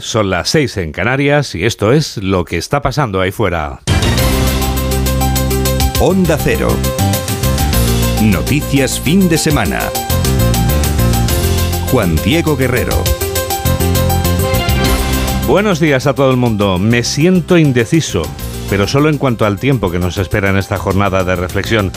Son las seis en Canarias y esto es lo que está pasando ahí fuera. Onda Cero. Noticias fin de semana. Juan Diego Guerrero. Buenos días a todo el mundo. Me siento indeciso, pero solo en cuanto al tiempo que nos espera en esta jornada de reflexión.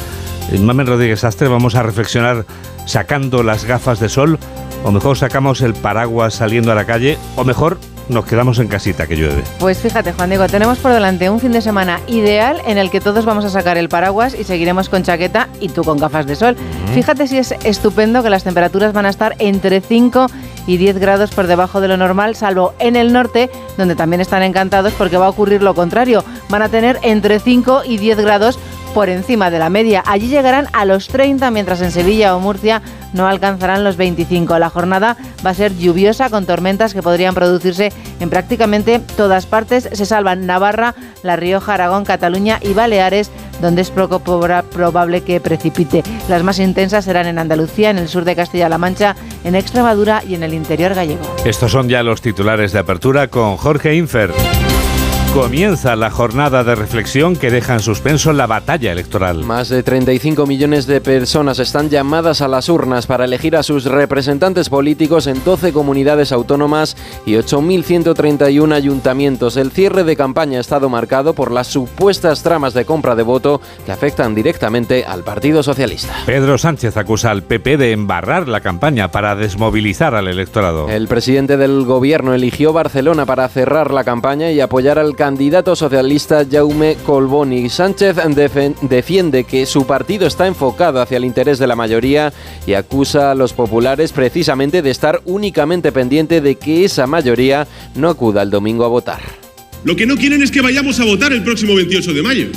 Mamen Rodríguez Astre, vamos a reflexionar sacando las gafas de sol, o mejor sacamos el paraguas saliendo a la calle, o mejor nos quedamos en casita que llueve. Pues fíjate, Juan Diego, tenemos por delante un fin de semana ideal en el que todos vamos a sacar el paraguas y seguiremos con chaqueta y tú con gafas de sol. Fíjate si es estupendo que las temperaturas van a estar entre 5 y 10 grados por debajo de lo normal, salvo en el norte, donde también están encantados porque va a ocurrir lo contrario. Van a tener entre 5 y 10 grados por encima de la media. Allí llegarán a los 30, mientras en Sevilla o Murcia no alcanzarán los 25. La jornada va a ser lluviosa con tormentas que podrían producirse en prácticamente todas partes. Se salvan Navarra, La Rioja, Aragón, Cataluña y Baleares, donde es probable que precipite. Las más intensas serán en Andalucía, en el sur de Castilla-La Mancha, en Extremadura y en el interior gallego. Estos son ya los titulares de apertura con Jorge Infer. Comienza la jornada de reflexión que deja en suspenso la batalla electoral. Más de 35 millones de personas están llamadas a las urnas para elegir a sus representantes políticos en 12 comunidades autónomas y 8.131 ayuntamientos. El cierre de campaña ha estado marcado por las supuestas tramas de compra de voto que afectan directamente al Partido Socialista. Pedro Sánchez acusa al PP de embarrar la campaña para desmovilizar al electorado. El presidente del gobierno eligió Barcelona para cerrar la campaña y apoyar al candidato socialista Jaume Colboni. Sánchez defiende que su partido está enfocado hacia el interés de la mayoría y acusa a los populares precisamente de estar únicamente pendiente de que esa mayoría no acuda el domingo a votar. Lo que no quieren es que vayamos a votar el próximo 28 de mayo.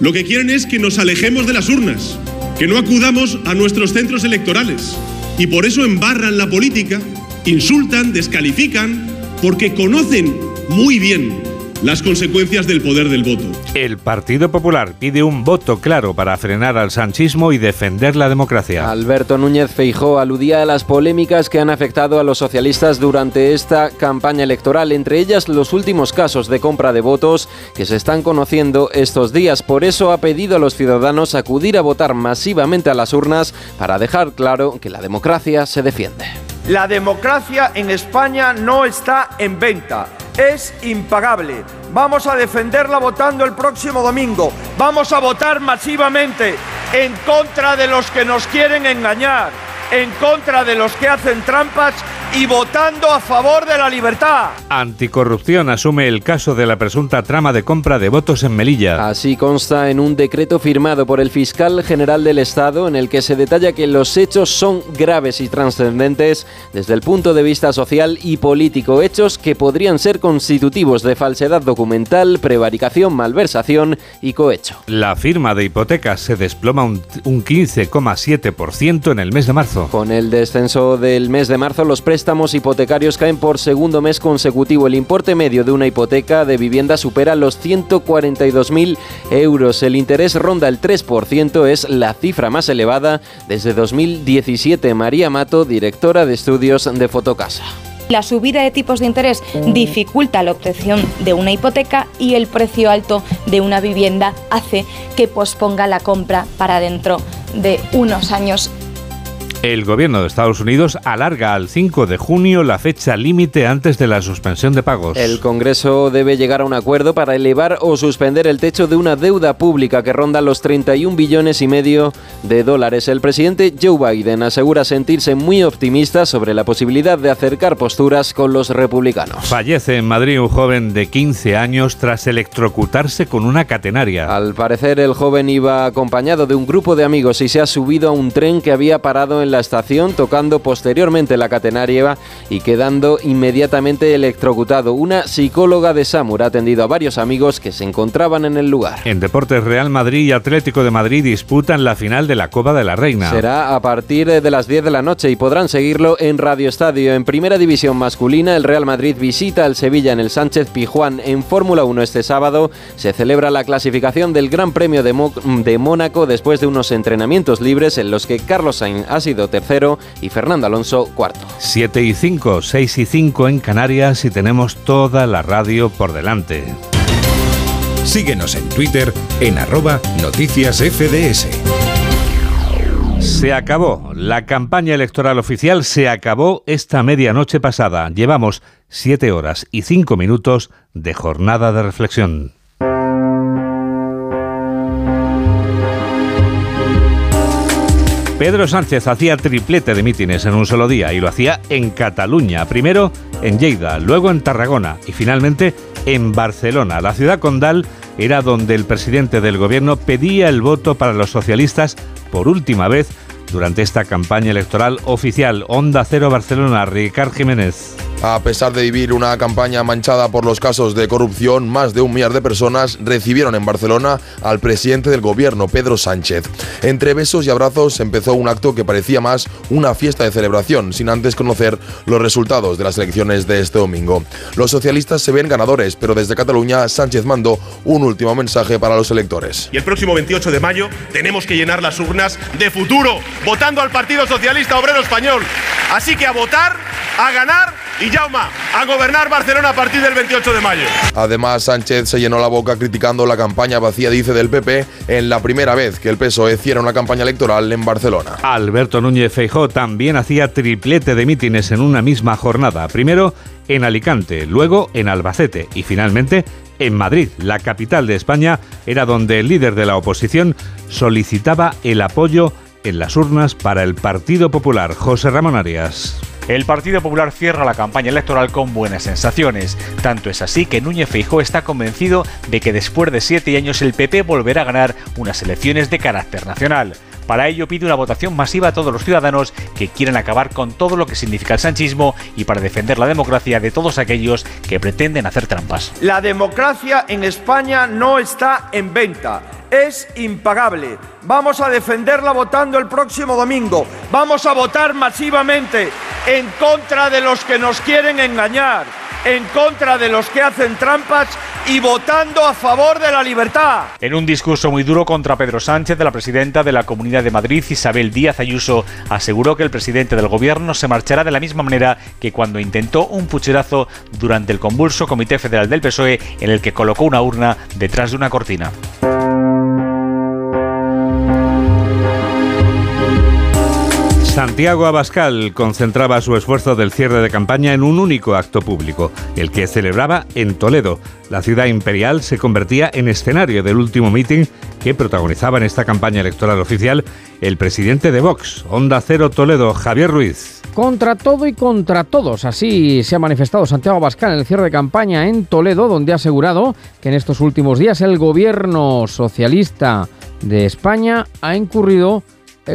Lo que quieren es que nos alejemos de las urnas, que no acudamos a nuestros centros electorales. Y por eso embarran la política, insultan, descalifican, porque conocen muy bien las consecuencias del poder del voto. El Partido Popular pide un voto claro para frenar al sanchismo y defender la democracia. Alberto Núñez Feijó aludía a las polémicas que han afectado a los socialistas durante esta campaña electoral, entre ellas los últimos casos de compra de votos que se están conociendo estos días. Por eso ha pedido a los ciudadanos acudir a votar masivamente a las urnas para dejar claro que la democracia se defiende. La democracia en España no está en venta es impagable. Vamos a defenderla votando el próximo domingo. Vamos a votar masivamente en contra de los que nos quieren engañar, en contra de los que hacen trampas y votando a favor de la libertad. Anticorrupción asume el caso de la presunta trama de compra de votos en Melilla. Así consta en un decreto firmado por el fiscal general del Estado en el que se detalla que los hechos son graves y trascendentes desde el punto de vista social y político, hechos que podrían ser constitutivos de falsedad documental, prevaricación, malversación y cohecho. La firma de hipotecas se desploma un, un 15,7% en el mes de marzo. Con el descenso del mes de marzo, los precios préstamos hipotecarios caen por segundo mes consecutivo. El importe medio de una hipoteca de vivienda supera los 142.000 euros. El interés ronda el 3%, es la cifra más elevada desde 2017. María Mato, directora de estudios de Fotocasa. La subida de tipos de interés dificulta la obtención de una hipoteca y el precio alto de una vivienda hace que posponga la compra para dentro de unos años el gobierno de Estados Unidos alarga al 5 de junio la fecha límite antes de la suspensión de pagos. El Congreso debe llegar a un acuerdo para elevar o suspender el techo de una deuda pública que ronda los 31 billones y medio de dólares. El presidente Joe Biden asegura sentirse muy optimista sobre la posibilidad de acercar posturas con los republicanos. Fallece en Madrid un joven de 15 años tras electrocutarse con una catenaria. Al parecer el joven iba acompañado de un grupo de amigos y se ha subido a un tren que había parado en la estación, tocando posteriormente la catenaria y quedando inmediatamente electrocutado. Una psicóloga de Samur ha atendido a varios amigos que se encontraban en el lugar. En Deportes Real Madrid y Atlético de Madrid disputan la final de la Copa de la Reina. Será a partir de las 10 de la noche y podrán seguirlo en Radio Estadio. En primera división masculina, el Real Madrid visita al Sevilla en el Sánchez Pijuán. En Fórmula 1 este sábado se celebra la clasificación del Gran Premio de, de Mónaco después de unos entrenamientos libres en los que Carlos Sainz ha sido Garrido tercero y Fernando Alonso cuarto. 7 y 5, 6 y 5 en Canarias y tenemos toda la radio por delante. Síguenos en Twitter en arroba noticias FDS. Se acabó. La campaña electoral oficial se acabó esta medianoche pasada. Llevamos 7 horas y 5 minutos de jornada de reflexión. Pedro Sánchez hacía triplete de mítines en un solo día y lo hacía en Cataluña, primero en Lleida, luego en Tarragona y finalmente en Barcelona. La ciudad condal era donde el presidente del gobierno pedía el voto para los socialistas por última vez durante esta campaña electoral oficial. Onda Cero Barcelona, Ricard Jiménez. A pesar de vivir una campaña manchada por los casos de corrupción, más de un millar de personas recibieron en Barcelona al presidente del gobierno, Pedro Sánchez. Entre besos y abrazos empezó un acto que parecía más una fiesta de celebración, sin antes conocer los resultados de las elecciones de este domingo. Los socialistas se ven ganadores, pero desde Cataluña Sánchez mandó un último mensaje para los electores. Y el próximo 28 de mayo tenemos que llenar las urnas de futuro, votando al Partido Socialista Obrero Español. Así que a votar, a ganar y Jauma, a gobernar Barcelona a partir del 28 de mayo. Además, Sánchez se llenó la boca criticando la campaña vacía, dice, del PP en la primera vez que el PSOE hiciera una campaña electoral en Barcelona. Alberto Núñez Feijó también hacía triplete de mítines en una misma jornada. Primero en Alicante, luego en Albacete y finalmente en Madrid, la capital de España, era donde el líder de la oposición solicitaba el apoyo en las urnas para el Partido Popular, José Ramón Arias. El Partido Popular cierra la campaña electoral con buenas sensaciones. Tanto es así que Núñez Feijó está convencido de que después de siete años el PP volverá a ganar unas elecciones de carácter nacional. Para ello pide una votación masiva a todos los ciudadanos que quieran acabar con todo lo que significa el sanchismo y para defender la democracia de todos aquellos que pretenden hacer trampas. La democracia en España no está en venta. Es impagable. Vamos a defenderla votando el próximo domingo. Vamos a votar masivamente en contra de los que nos quieren engañar, en contra de los que hacen trampas y votando a favor de la libertad. En un discurso muy duro contra Pedro Sánchez, la presidenta de la Comunidad de Madrid, Isabel Díaz Ayuso, aseguró que el presidente del gobierno se marchará de la misma manera que cuando intentó un pucherazo durante el convulso Comité Federal del PSOE en el que colocó una urna detrás de una cortina. Santiago Abascal concentraba su esfuerzo del cierre de campaña en un único acto público, el que celebraba en Toledo. La ciudad imperial se convertía en escenario del último mitin que protagonizaba en esta campaña electoral oficial el presidente de Vox, Onda Cero Toledo, Javier Ruiz. Contra todo y contra todos. Así se ha manifestado Santiago Abascal en el cierre de campaña en Toledo, donde ha asegurado que en estos últimos días el gobierno socialista de España ha incurrido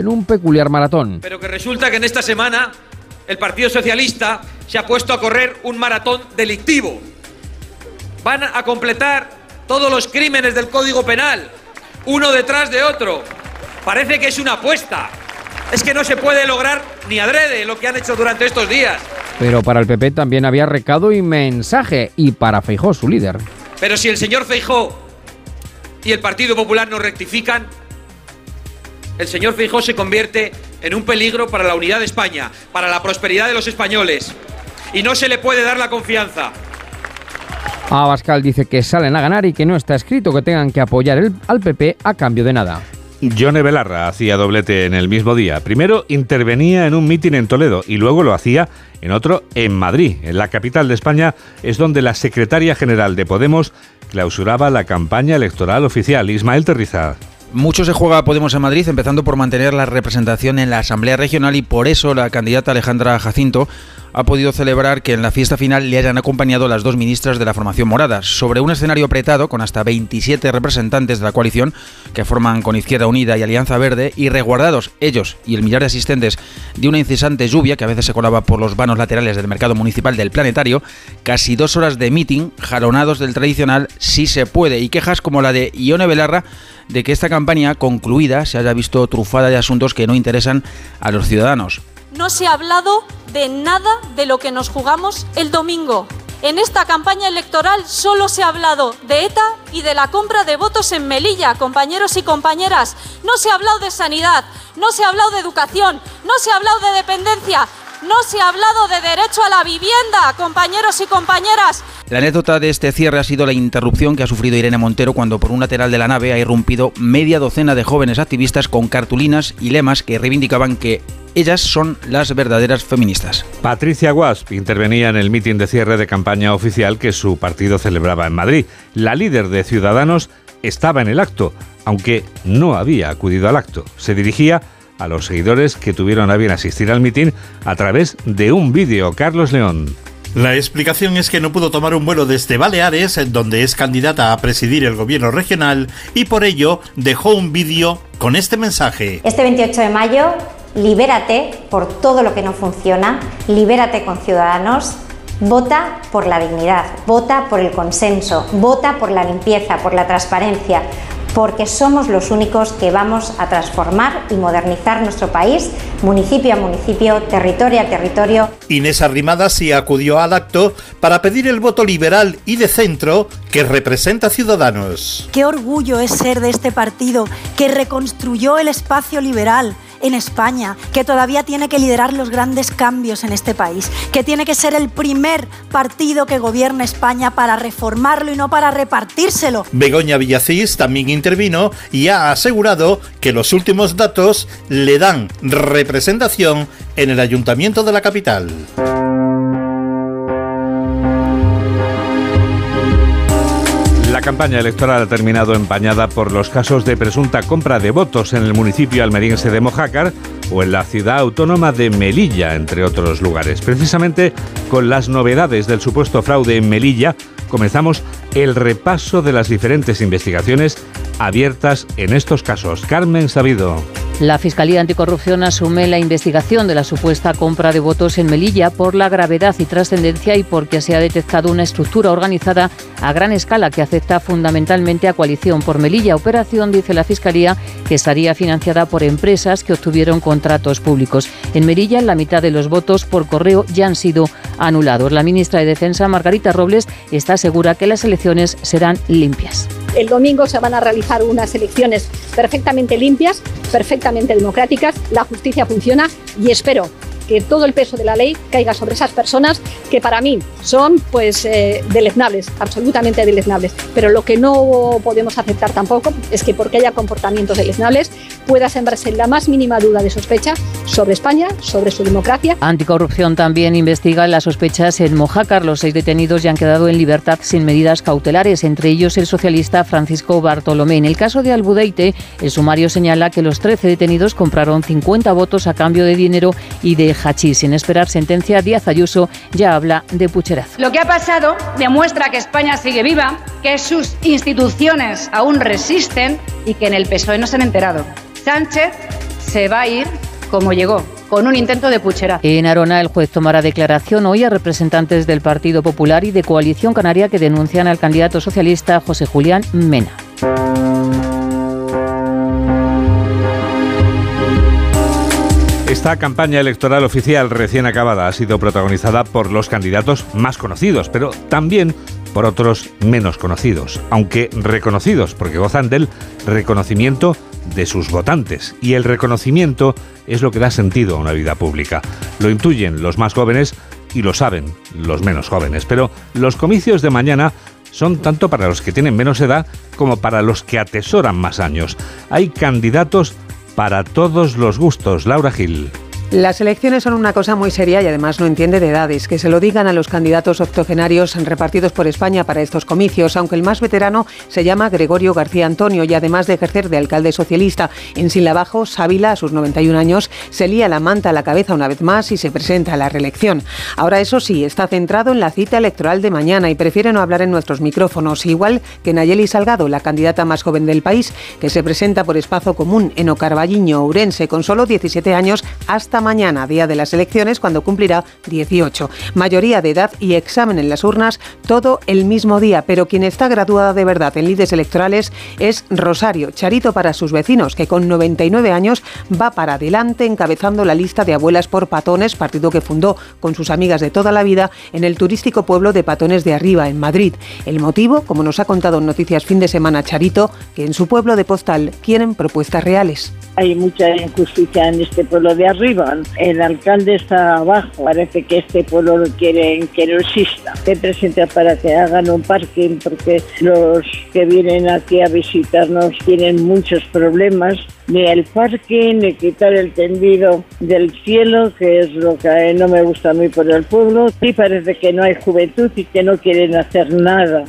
un peculiar maratón. Pero que resulta que en esta semana el Partido Socialista se ha puesto a correr un maratón delictivo. Van a completar todos los crímenes del Código Penal, uno detrás de otro. Parece que es una apuesta. Es que no se puede lograr ni adrede lo que han hecho durante estos días. Pero para el PP también había recado y mensaje, y para Feijó, su líder. Pero si el señor Feijó y el Partido Popular no rectifican, el señor Feijó se convierte en un peligro para la unidad de España, para la prosperidad de los españoles. Y no se le puede dar la confianza. Abascal dice que salen a ganar y que no está escrito que tengan que apoyar el, al PP a cambio de nada. Yone Belarra hacía doblete en el mismo día. Primero intervenía en un mitin en Toledo y luego lo hacía en otro en Madrid. En la capital de España es donde la secretaria general de Podemos clausuraba la campaña electoral oficial. Ismael Terriza. Mucho se juega Podemos en Madrid, empezando por mantener la representación en la Asamblea Regional y por eso la candidata Alejandra Jacinto ha podido celebrar que en la fiesta final le hayan acompañado las dos ministras de la formación morada, sobre un escenario apretado con hasta 27 representantes de la coalición que forman con Izquierda Unida y Alianza Verde y resguardados ellos y el millar de asistentes de una incesante lluvia que a veces se colaba por los vanos laterales del mercado municipal del Planetario, casi dos horas de meeting jalonados del tradicional sí se puede y quejas como la de Ione Belarra de que esta campaña concluida se haya visto trufada de asuntos que no interesan a los ciudadanos. No se ha hablado de nada de lo que nos jugamos el domingo. En esta campaña electoral solo se ha hablado de ETA y de la compra de votos en Melilla, compañeros y compañeras. No se ha hablado de sanidad, no se ha hablado de educación, no se ha hablado de dependencia, no se ha hablado de derecho a la vivienda, compañeros y compañeras. La anécdota de este cierre ha sido la interrupción que ha sufrido Irene Montero cuando por un lateral de la nave ha irrumpido media docena de jóvenes activistas con cartulinas y lemas que reivindicaban que ellas son las verdaderas feministas. Patricia Guasp intervenía en el mitin de cierre de campaña oficial que su partido celebraba en Madrid. La líder de Ciudadanos estaba en el acto, aunque no había acudido al acto. Se dirigía a los seguidores que tuvieron a bien asistir al mitin a través de un vídeo. Carlos León. La explicación es que no pudo tomar un vuelo desde Baleares, donde es candidata a presidir el gobierno regional, y por ello dejó un vídeo con este mensaje. Este 28 de mayo, libérate por todo lo que no funciona, libérate con ciudadanos, vota por la dignidad, vota por el consenso, vota por la limpieza, por la transparencia, porque somos los únicos que vamos a transformar y modernizar nuestro país, municipio a municipio, territorio a territorio. Inés Arrimada sí acudió al acto para pedir el voto liberal y de centro que representa a Ciudadanos. Qué orgullo es ser de este partido que reconstruyó el espacio liberal en España, que todavía tiene que liderar los grandes cambios en este país, que tiene que ser el primer partido que gobierna España para reformarlo y no para repartírselo. Begoña Villacís también intervino y ha asegurado que los últimos datos le dan representación en el ayuntamiento de la capital. Campaña electoral ha terminado empañada por los casos de presunta compra de votos en el municipio almeriense de Mojácar o en la ciudad autónoma de Melilla, entre otros lugares. Precisamente con las novedades del supuesto fraude en Melilla, comenzamos el repaso de las diferentes investigaciones abiertas en estos casos. Carmen Sabido. La Fiscalía Anticorrupción asume la investigación de la supuesta compra de votos en Melilla por la gravedad y trascendencia y porque se ha detectado una estructura organizada a gran escala que afecta fundamentalmente a Coalición por Melilla. Operación, dice la Fiscalía, que estaría financiada por empresas que obtuvieron contratos públicos. En Melilla, la mitad de los votos por correo ya han sido anulados. La ministra de Defensa, Margarita Robles, está segura que las elecciones serán limpias. El domingo se van a realizar unas elecciones perfectamente limpias, perfectamente democráticas. La justicia funciona y espero que todo el peso de la ley caiga sobre esas personas que para mí son pues eh, deleznables, absolutamente deleznables. Pero lo que no podemos aceptar tampoco es que porque haya comportamientos deleznables pueda sembrarse la más mínima duda de sospecha sobre España, sobre su democracia. Anticorrupción también investiga las sospechas en Mojácar. Los seis detenidos ya han quedado en libertad sin medidas cautelares, entre ellos el socialista Francisco Bartolomé. En el caso de Albudeite, el sumario señala que los 13 detenidos compraron 50 votos a cambio de dinero y de hachís. Sin esperar sentencia, Díaz Ayuso ya habla de pucherazo. Lo que ha pasado demuestra que España sigue viva, que sus instituciones aún resisten y que en el PSOE no se han enterado. Sánchez se va a ir como llegó, con un intento de pucherazo. En Arona, el juez tomará declaración hoy a representantes del Partido Popular y de Coalición Canaria que denuncian al candidato socialista José Julián Mena. Esta campaña electoral oficial recién acabada ha sido protagonizada por los candidatos más conocidos, pero también por otros menos conocidos, aunque reconocidos porque gozan del reconocimiento de sus votantes. Y el reconocimiento es lo que da sentido a una vida pública. Lo intuyen los más jóvenes y lo saben los menos jóvenes. Pero los comicios de mañana son tanto para los que tienen menos edad como para los que atesoran más años. Hay candidatos para todos los gustos. Laura Gil. Las elecciones son una cosa muy seria y además no entiende de edades. Que se lo digan a los candidatos octogenarios repartidos por España para estos comicios, aunque el más veterano se llama Gregorio García Antonio y además de ejercer de alcalde socialista en Sinlabajo, Sávila, a sus 91 años, se lía la manta a la cabeza una vez más y se presenta a la reelección. Ahora, eso sí, está centrado en la cita electoral de mañana y prefiere no hablar en nuestros micrófonos, igual que Nayeli Salgado, la candidata más joven del país, que se presenta por espacio común en Ocarvalliño, Ourense, con solo 17 años hasta mañana, día de las elecciones, cuando cumplirá 18. Mayoría de edad y examen en las urnas, todo el mismo día, pero quien está graduada de verdad en lides electorales es Rosario, charito para sus vecinos, que con 99 años va para adelante encabezando la lista de abuelas por Patones, partido que fundó con sus amigas de toda la vida en el turístico pueblo de Patones de Arriba, en Madrid. El motivo, como nos ha contado en Noticias Fin de Semana Charito, que en su pueblo de Postal quieren propuestas reales. Hay mucha injusticia en este pueblo de arriba El alcalde está abajo. Parece que este pueblo no quieren que no exista. Te presenta para que hagan un parking porque los que vienen aquí a visitarnos tienen muchos problemas. Ni el parking, ni quitar el tendido del cielo, que es lo que no me gusta a por el pueblo. Y parece que no hay juventud y que no quieren hacer nada.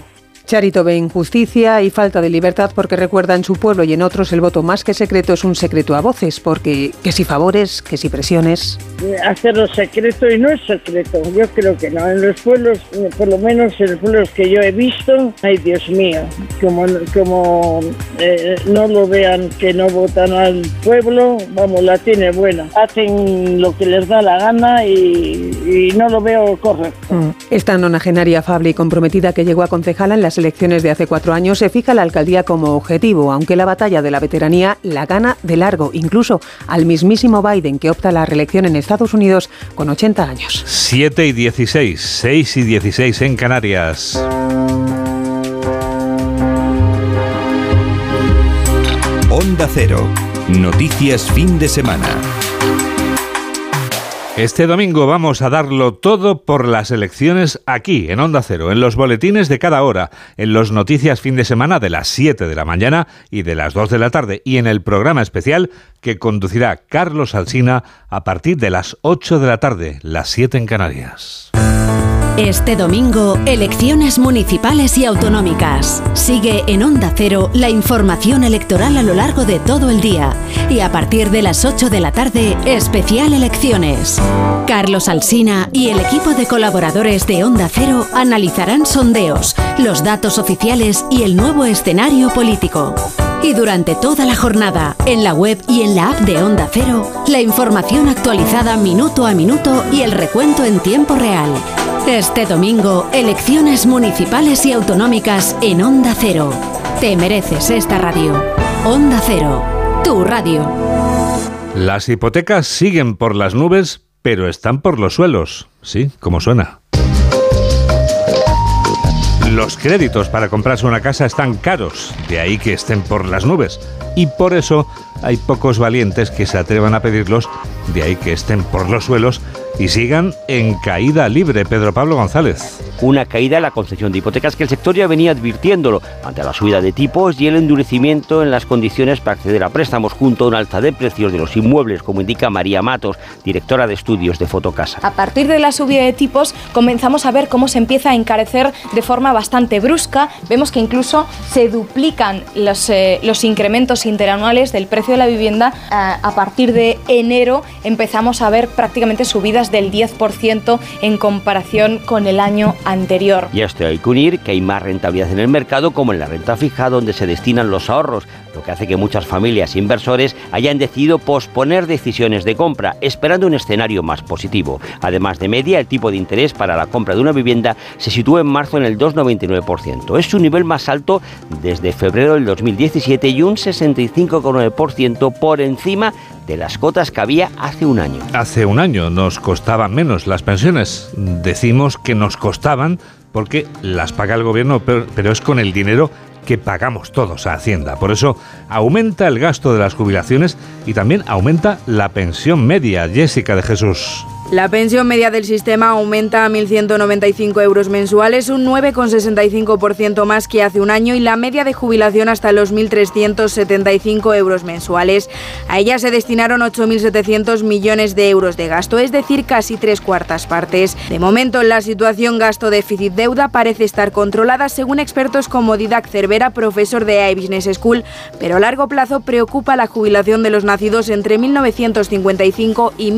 Charito ve injusticia y falta de libertad porque recuerda en su pueblo y en otros el voto más que secreto es un secreto a voces, porque que si favores, que si presiones. Hacerlo secreto y no es secreto, yo creo que no. En los pueblos, por lo menos en los pueblos que yo he visto, ay Dios mío, como, como eh, no lo vean que no votan al pueblo, vamos, la tiene buena. Hacen lo que les da la gana y, y no lo veo correcto. Mm. Esta nonagenaria afable y comprometida que llegó a concejala en las elecciones de hace cuatro años se fija la alcaldía como objetivo, aunque la batalla de la veteranía la gana de largo, incluso al mismísimo Biden que opta a la reelección en Estados Unidos con 80 años. 7 y 16, 6 y 16 en Canarias. Onda Cero. Noticias fin de semana. Este domingo vamos a darlo todo por las elecciones aquí, en Onda Cero, en los boletines de cada hora, en los noticias fin de semana de las 7 de la mañana y de las 2 de la tarde, y en el programa especial que conducirá Carlos Alsina a partir de las 8 de la tarde, las 7 en Canarias. Este domingo, elecciones municipales y autonómicas. Sigue en Onda Cero la información electoral a lo largo de todo el día. Y a partir de las 8 de la tarde, especial elecciones. Carlos Alsina y el equipo de colaboradores de Onda Cero analizarán sondeos, los datos oficiales y el nuevo escenario político. Y durante toda la jornada, en la web y en la app de Onda Cero, la información actualizada minuto a minuto y el recuento en tiempo real. Este domingo, elecciones municipales y autonómicas en Onda Cero. Te mereces esta radio. Onda Cero, tu radio. Las hipotecas siguen por las nubes, pero están por los suelos. Sí, como suena. Los créditos para comprarse una casa están caros, de ahí que estén por las nubes. Y por eso hay pocos valientes que se atrevan a pedirlos, de ahí que estén por los suelos y sigan en caída libre. Pedro Pablo González. Una caída en la concesión de hipotecas que el sector ya venía advirtiéndolo ante la subida de tipos y el endurecimiento en las condiciones para acceder a préstamos junto a un alza de precios de los inmuebles, como indica María Matos, directora de estudios de Fotocasa. A partir de la subida de tipos comenzamos a ver cómo se empieza a encarecer de forma bastante brusca. Vemos que incluso se duplican los, eh, los incrementos interanuales del precio de la vivienda. a, a partir de enero empezamos a ver prácticamente subidas del 10% en comparación con el año anterior. Y esto hay que unir que hay más rentabilidad en el mercado como en la renta fija donde se destinan los ahorros, lo que hace que muchas familias inversores hayan decidido posponer decisiones de compra, esperando un escenario más positivo. Además de media, el tipo de interés para la compra de una vivienda se sitúa en marzo en el 2,99%. Es su nivel más alto desde febrero del 2017 y un 65,9% por encima de las cotas que había hace un año. Hace un año nos costaban menos las pensiones. Decimos que nos costaban porque las paga el gobierno, pero, pero es con el dinero que pagamos todos a Hacienda. Por eso aumenta el gasto de las jubilaciones y también aumenta la pensión media. Jessica de Jesús. La pensión media del sistema aumenta a 1.195 euros mensuales, un 9,65% más que hace un año y la media de jubilación hasta los 1.375 euros mensuales. A ella se destinaron 8.700 millones de euros de gasto, es decir, casi tres cuartas partes. De momento, la situación gasto-déficit-deuda parece estar controlada, según expertos como Didac Cervera, profesor de AI Business School, pero a largo plazo preocupa la jubilación de los nacidos entre 1955 y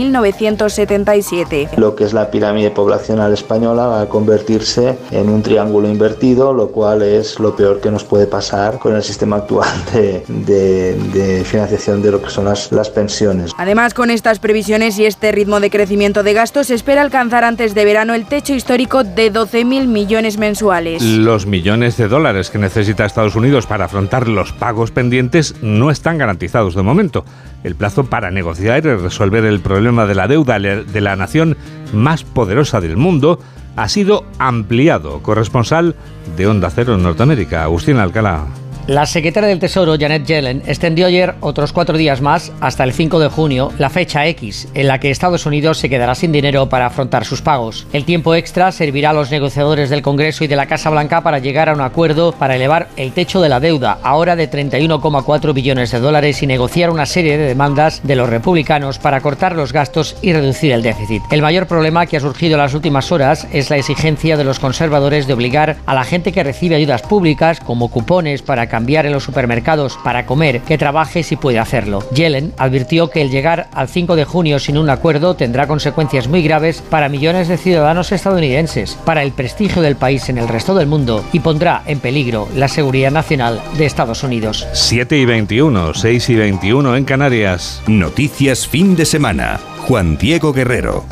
1977. Lo que es la pirámide poblacional española va a convertirse en un triángulo invertido, lo cual es lo peor que nos puede pasar con el sistema actual de, de- de financiación de lo que son las, las pensiones. Además, con estas previsiones y este ritmo de crecimiento de gastos, se espera alcanzar antes de verano el techo histórico de 12.000 millones mensuales. Los millones de dólares que necesita Estados Unidos para afrontar los pagos pendientes no están garantizados de momento. El plazo para negociar y resolver el problema de la deuda de la nación más poderosa del mundo ha sido ampliado. Corresponsal de Onda Cero en Norteamérica, Agustín Alcalá. La secretaria del Tesoro, Janet Yellen, extendió ayer otros cuatro días más, hasta el 5 de junio, la fecha X, en la que Estados Unidos se quedará sin dinero para afrontar sus pagos. El tiempo extra servirá a los negociadores del Congreso y de la Casa Blanca para llegar a un acuerdo para elevar el techo de la deuda, ahora de 31,4 billones de dólares, y negociar una serie de demandas de los republicanos para cortar los gastos y reducir el déficit. El mayor problema que ha surgido en las últimas horas es la exigencia de los conservadores de obligar a la gente que recibe ayudas públicas, como cupones para cambiar en los supermercados para comer, que trabaje si puede hacerlo. Yellen advirtió que el llegar al 5 de junio sin un acuerdo tendrá consecuencias muy graves para millones de ciudadanos estadounidenses, para el prestigio del país en el resto del mundo y pondrá en peligro la seguridad nacional de Estados Unidos. 7 y 21, 6 y 21 en Canarias. Noticias fin de semana. Juan Diego Guerrero.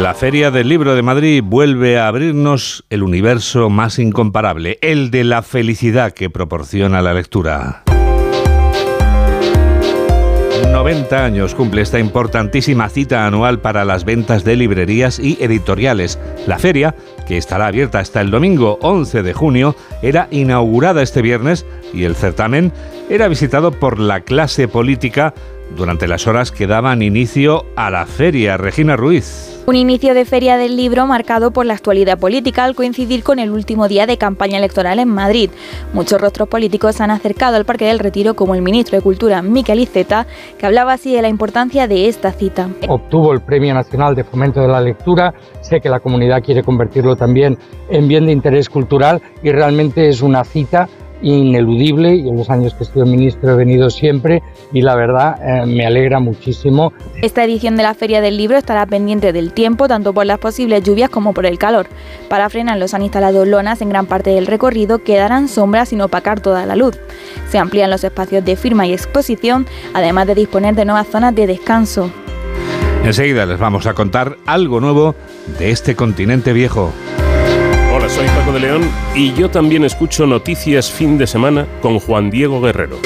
La Feria del Libro de Madrid vuelve a abrirnos el universo más incomparable, el de la felicidad que proporciona la lectura. 90 años cumple esta importantísima cita anual para las ventas de librerías y editoriales. La feria, que estará abierta hasta el domingo 11 de junio, era inaugurada este viernes y el certamen era visitado por la clase política durante las horas que daban inicio a la feria. Regina Ruiz. Un inicio de feria del libro marcado por la actualidad política al coincidir con el último día de campaña electoral en Madrid. Muchos rostros políticos se han acercado al Parque del Retiro como el ministro de Cultura Miquel Iceta, que hablaba así de la importancia de esta cita. Obtuvo el Premio Nacional de Fomento de la Lectura, sé que la comunidad quiere convertirlo también en bien de interés cultural y realmente es una cita ineludible y en los años que he sido ministro he venido siempre y la verdad eh, me alegra muchísimo. Esta edición de la Feria del Libro estará pendiente del tiempo, tanto por las posibles lluvias como por el calor. Para frenarlos han instalado lonas en gran parte del recorrido que darán sombra sin opacar toda la luz. Se amplían los espacios de firma y exposición, además de disponer de nuevas zonas de descanso. Enseguida les vamos a contar algo nuevo de este continente viejo. León y yo también escucho Noticias Fin de Semana con Juan Diego Guerrero.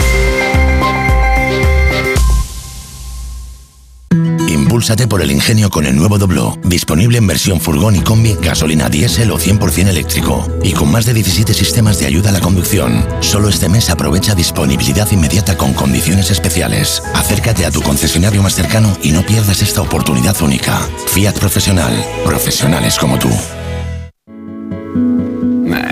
Impúlsate por el ingenio con el nuevo Doblo, disponible en versión furgón y combi, gasolina diésel o 100% eléctrico, y con más de 17 sistemas de ayuda a la conducción. Solo este mes aprovecha disponibilidad inmediata con condiciones especiales. Acércate a tu concesionario más cercano y no pierdas esta oportunidad única. Fiat Profesional, profesionales como tú.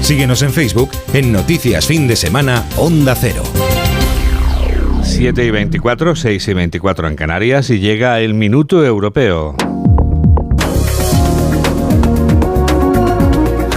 Síguenos en Facebook en Noticias Fin de Semana Onda Cero. 7 y 24, 6 y 24 en Canarias y llega el minuto europeo.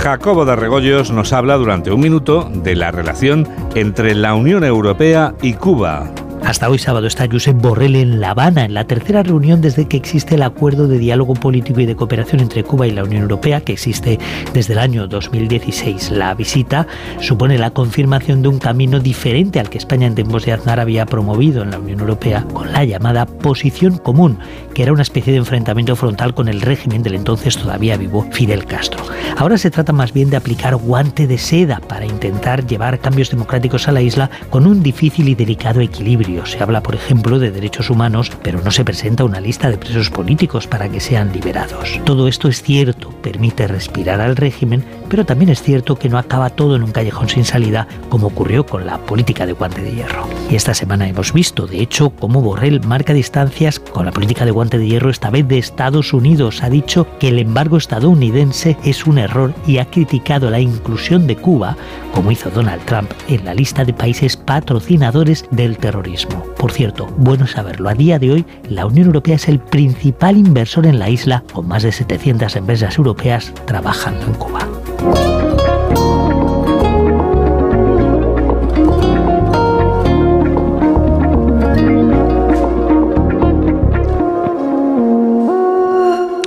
Jacobo de Regoyos nos habla durante un minuto de la relación entre la Unión Europea y Cuba. Hasta hoy sábado está Josep Borrell en La Habana, en la tercera reunión desde que existe el acuerdo de diálogo político y de cooperación entre Cuba y la Unión Europea, que existe desde el año 2016. La visita supone la confirmación de un camino diferente al que España en tiempos de Aznar había promovido en la Unión Europea, con la llamada posición común, que era una especie de enfrentamiento frontal con el régimen del entonces todavía vivo Fidel Castro. Ahora se trata más bien de aplicar guante de seda para intentar llevar cambios democráticos a la isla con un difícil y delicado equilibrio se habla, por ejemplo, de derechos humanos, pero no se presenta una lista de presos políticos para que sean liberados. Todo esto es cierto, permite respirar al régimen, pero también es cierto que no acaba todo en un callejón sin salida, como ocurrió con la política de guante de hierro. Y esta semana hemos visto, de hecho, cómo Borrell marca distancias con la política de guante de hierro, esta vez de Estados Unidos. Ha dicho que el embargo estadounidense es un error y ha criticado la inclusión de Cuba, como hizo Donald Trump, en la lista de países patrocinadores del terrorismo. Por cierto, bueno saberlo, a día de hoy la Unión Europea es el principal inversor en la isla, con más de 700 empresas europeas trabajando en Cuba.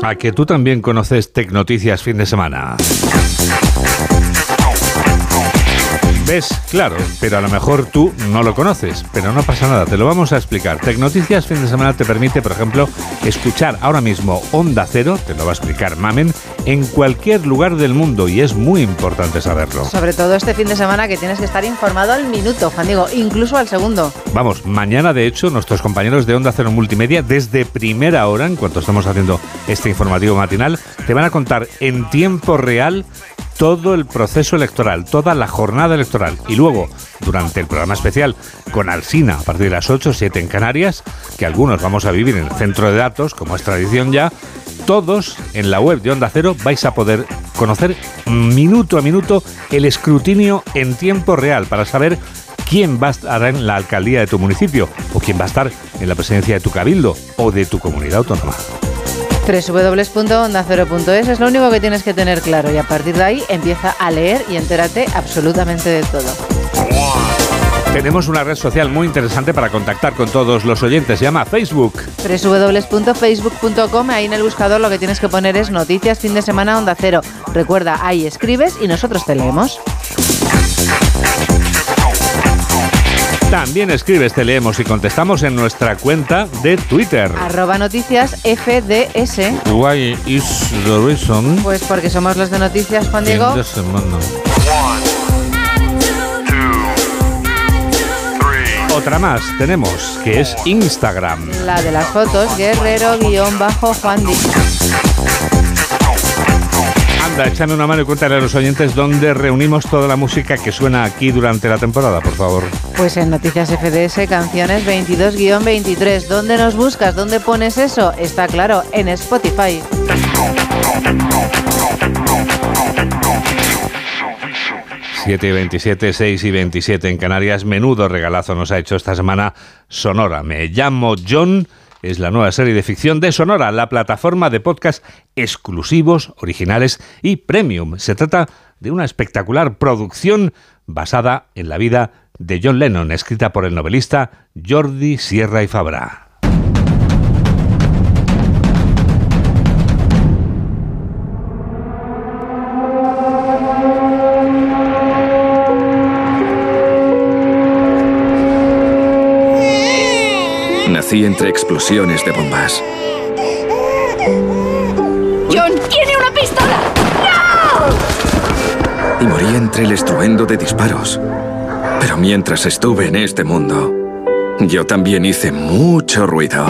A que tú también conoces Tecnoticias fin de semana. ¿Ves? Claro, pero a lo mejor tú no lo conoces, pero no pasa nada, te lo vamos a explicar. Tecnoticias fin de semana te permite, por ejemplo, escuchar ahora mismo Onda Cero, te lo va a explicar Mamen, en cualquier lugar del mundo y es muy importante saberlo. Sobre todo este fin de semana que tienes que estar informado al minuto, Juan Diego, incluso al segundo. Vamos, mañana de hecho nuestros compañeros de Onda Cero Multimedia, desde primera hora, en cuanto estamos haciendo este informativo matinal, te van a contar en tiempo real todo el proceso electoral, toda la jornada electoral. Y luego, durante el programa especial con Alsina, a partir de las 8 o 7 en Canarias, que algunos vamos a vivir en el centro de datos, como es tradición ya, todos en la web de Onda Cero vais a poder conocer minuto a minuto el escrutinio en tiempo real para saber quién va a estar en la alcaldía de tu municipio o quién va a estar en la presidencia de tu cabildo o de tu comunidad autónoma www.ondacero.es es lo único que tienes que tener claro y a partir de ahí empieza a leer y entérate absolutamente de todo. Tenemos una red social muy interesante para contactar con todos los oyentes, se llama Facebook. www.facebook.com, ahí en el buscador lo que tienes que poner es noticias fin de semana Onda Cero. Recuerda, ahí escribes y nosotros te leemos. También escribes, te leemos y contestamos en nuestra cuenta de Twitter. Arroba noticias FDS. Why is the reason? Pues porque somos los de noticias, Juan Diego. Otra más tenemos, que es Instagram. La de las fotos, guerrero-juan Anda, échame una mano y cuéntale a los oyentes dónde reunimos toda la música que suena aquí durante la temporada, por favor. Pues en Noticias FDS, canciones 22-23. ¿Dónde nos buscas? ¿Dónde pones eso? Está claro, en Spotify. Siete y 27, 6 y 27 en Canarias. Menudo regalazo nos ha hecho esta semana Sonora. Me llamo John es la nueva serie de ficción de Sonora, la plataforma de podcast exclusivos, originales y premium. Se trata de una espectacular producción basada en la vida de John Lennon, escrita por el novelista Jordi Sierra y Fabra. Nací entre explosiones de bombas. ¡John tiene una pistola! ¡No! Y morí entre el estruendo de disparos. Pero mientras estuve en este mundo, yo también hice mucho ruido.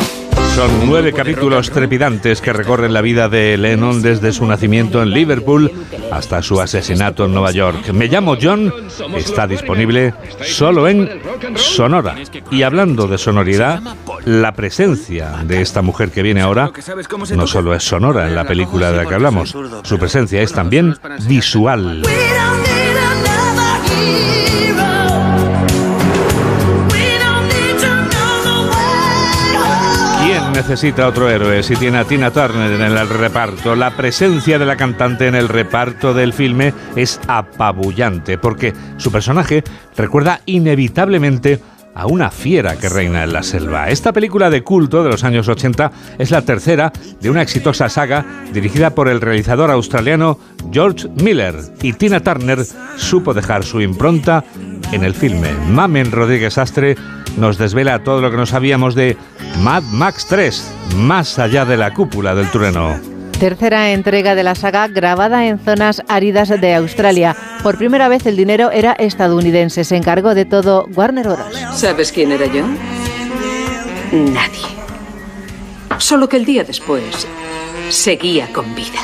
Son nueve capítulos trepidantes que recorren la vida de Lennon desde su nacimiento en Liverpool hasta su asesinato en Nueva York. Me llamo John, está disponible solo en Sonora. Y hablando de sonoridad, la presencia de esta mujer que viene ahora no solo es sonora en la película de la que hablamos, su presencia es también visual. Necesita otro héroe si tiene a Tina Turner en el reparto. La presencia de la cantante en el reparto del filme es apabullante porque su personaje recuerda inevitablemente a una fiera que reina en la selva. Esta película de culto de los años 80 es la tercera de una exitosa saga dirigida por el realizador australiano George Miller y Tina Turner supo dejar su impronta en el filme. Mamen Rodríguez Astre nos desvela todo lo que no sabíamos de Mad Max 3, más allá de la cúpula del trueno. Tercera entrega de la saga grabada en zonas áridas de Australia. Por primera vez el dinero era estadounidense. Se encargó de todo Warner Bros. ¿Sabes quién era yo? Nadie. Solo que el día después seguía con vida.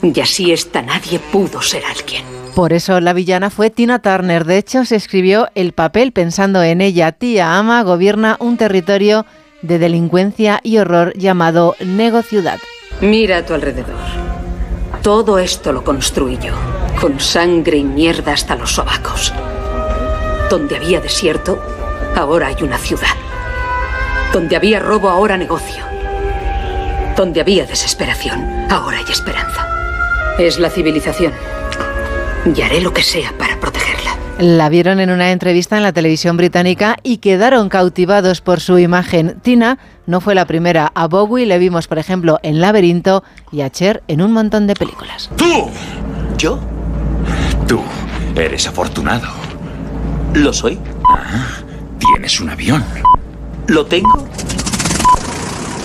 Y así esta nadie pudo ser alguien. Por eso la villana fue Tina Turner. De hecho, se escribió el papel pensando en ella. Tía Ama gobierna un territorio de delincuencia y horror llamado Nego Ciudad. Mira a tu alrededor. Todo esto lo construí yo, con sangre y mierda hasta los sobacos. Donde había desierto, ahora hay una ciudad. Donde había robo, ahora negocio. Donde había desesperación, ahora hay esperanza. Es la civilización y haré lo que sea para protegerla. La vieron en una entrevista en la televisión británica y quedaron cautivados por su imagen. Tina no fue la primera. A Bowie le vimos, por ejemplo, en Laberinto y a Cher en un montón de películas. ¡Tú! ¿Yo? Tú eres afortunado. ¿Lo soy? Ah, tienes un avión. ¿Lo tengo?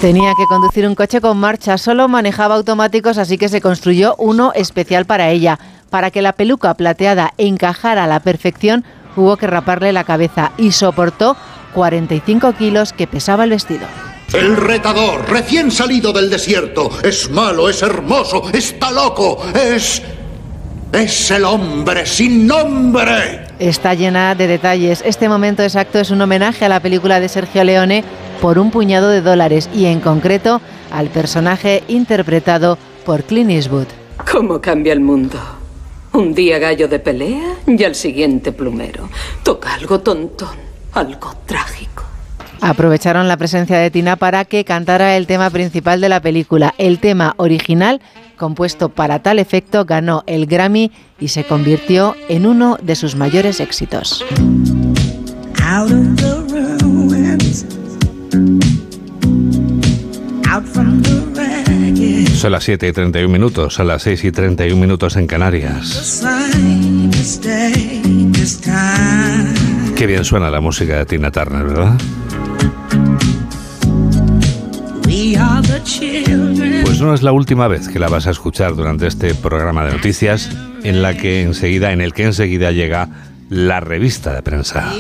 Tenía que conducir un coche con marcha, solo manejaba automáticos, así que se construyó uno especial para ella. Para que la peluca plateada encajara a la perfección, hubo que raparle la cabeza y soportó 45 kilos que pesaba el vestido. El retador, recién salido del desierto, es malo, es hermoso, está loco, es... Es el hombre sin nombre. Está llena de detalles. Este momento exacto es un homenaje a la película de Sergio Leone por un puñado de dólares y en concreto al personaje interpretado por Clint Eastwood. ¿Cómo cambia el mundo? Un día gallo de pelea y al siguiente plumero. Toca algo tontón, algo trágico. Aprovecharon la presencia de Tina para que cantara el tema principal de la película. El tema original, compuesto para tal efecto, ganó el Grammy y se convirtió en uno de sus mayores éxitos. Son las 7 y 31 minutos, a las 6 y 31 minutos en Canarias. Qué bien suena la música de Tina Turner, ¿verdad? Pues no es la última vez que la vas a escuchar durante este programa de noticias, en la que enseguida, en el que enseguida llega la revista de prensa.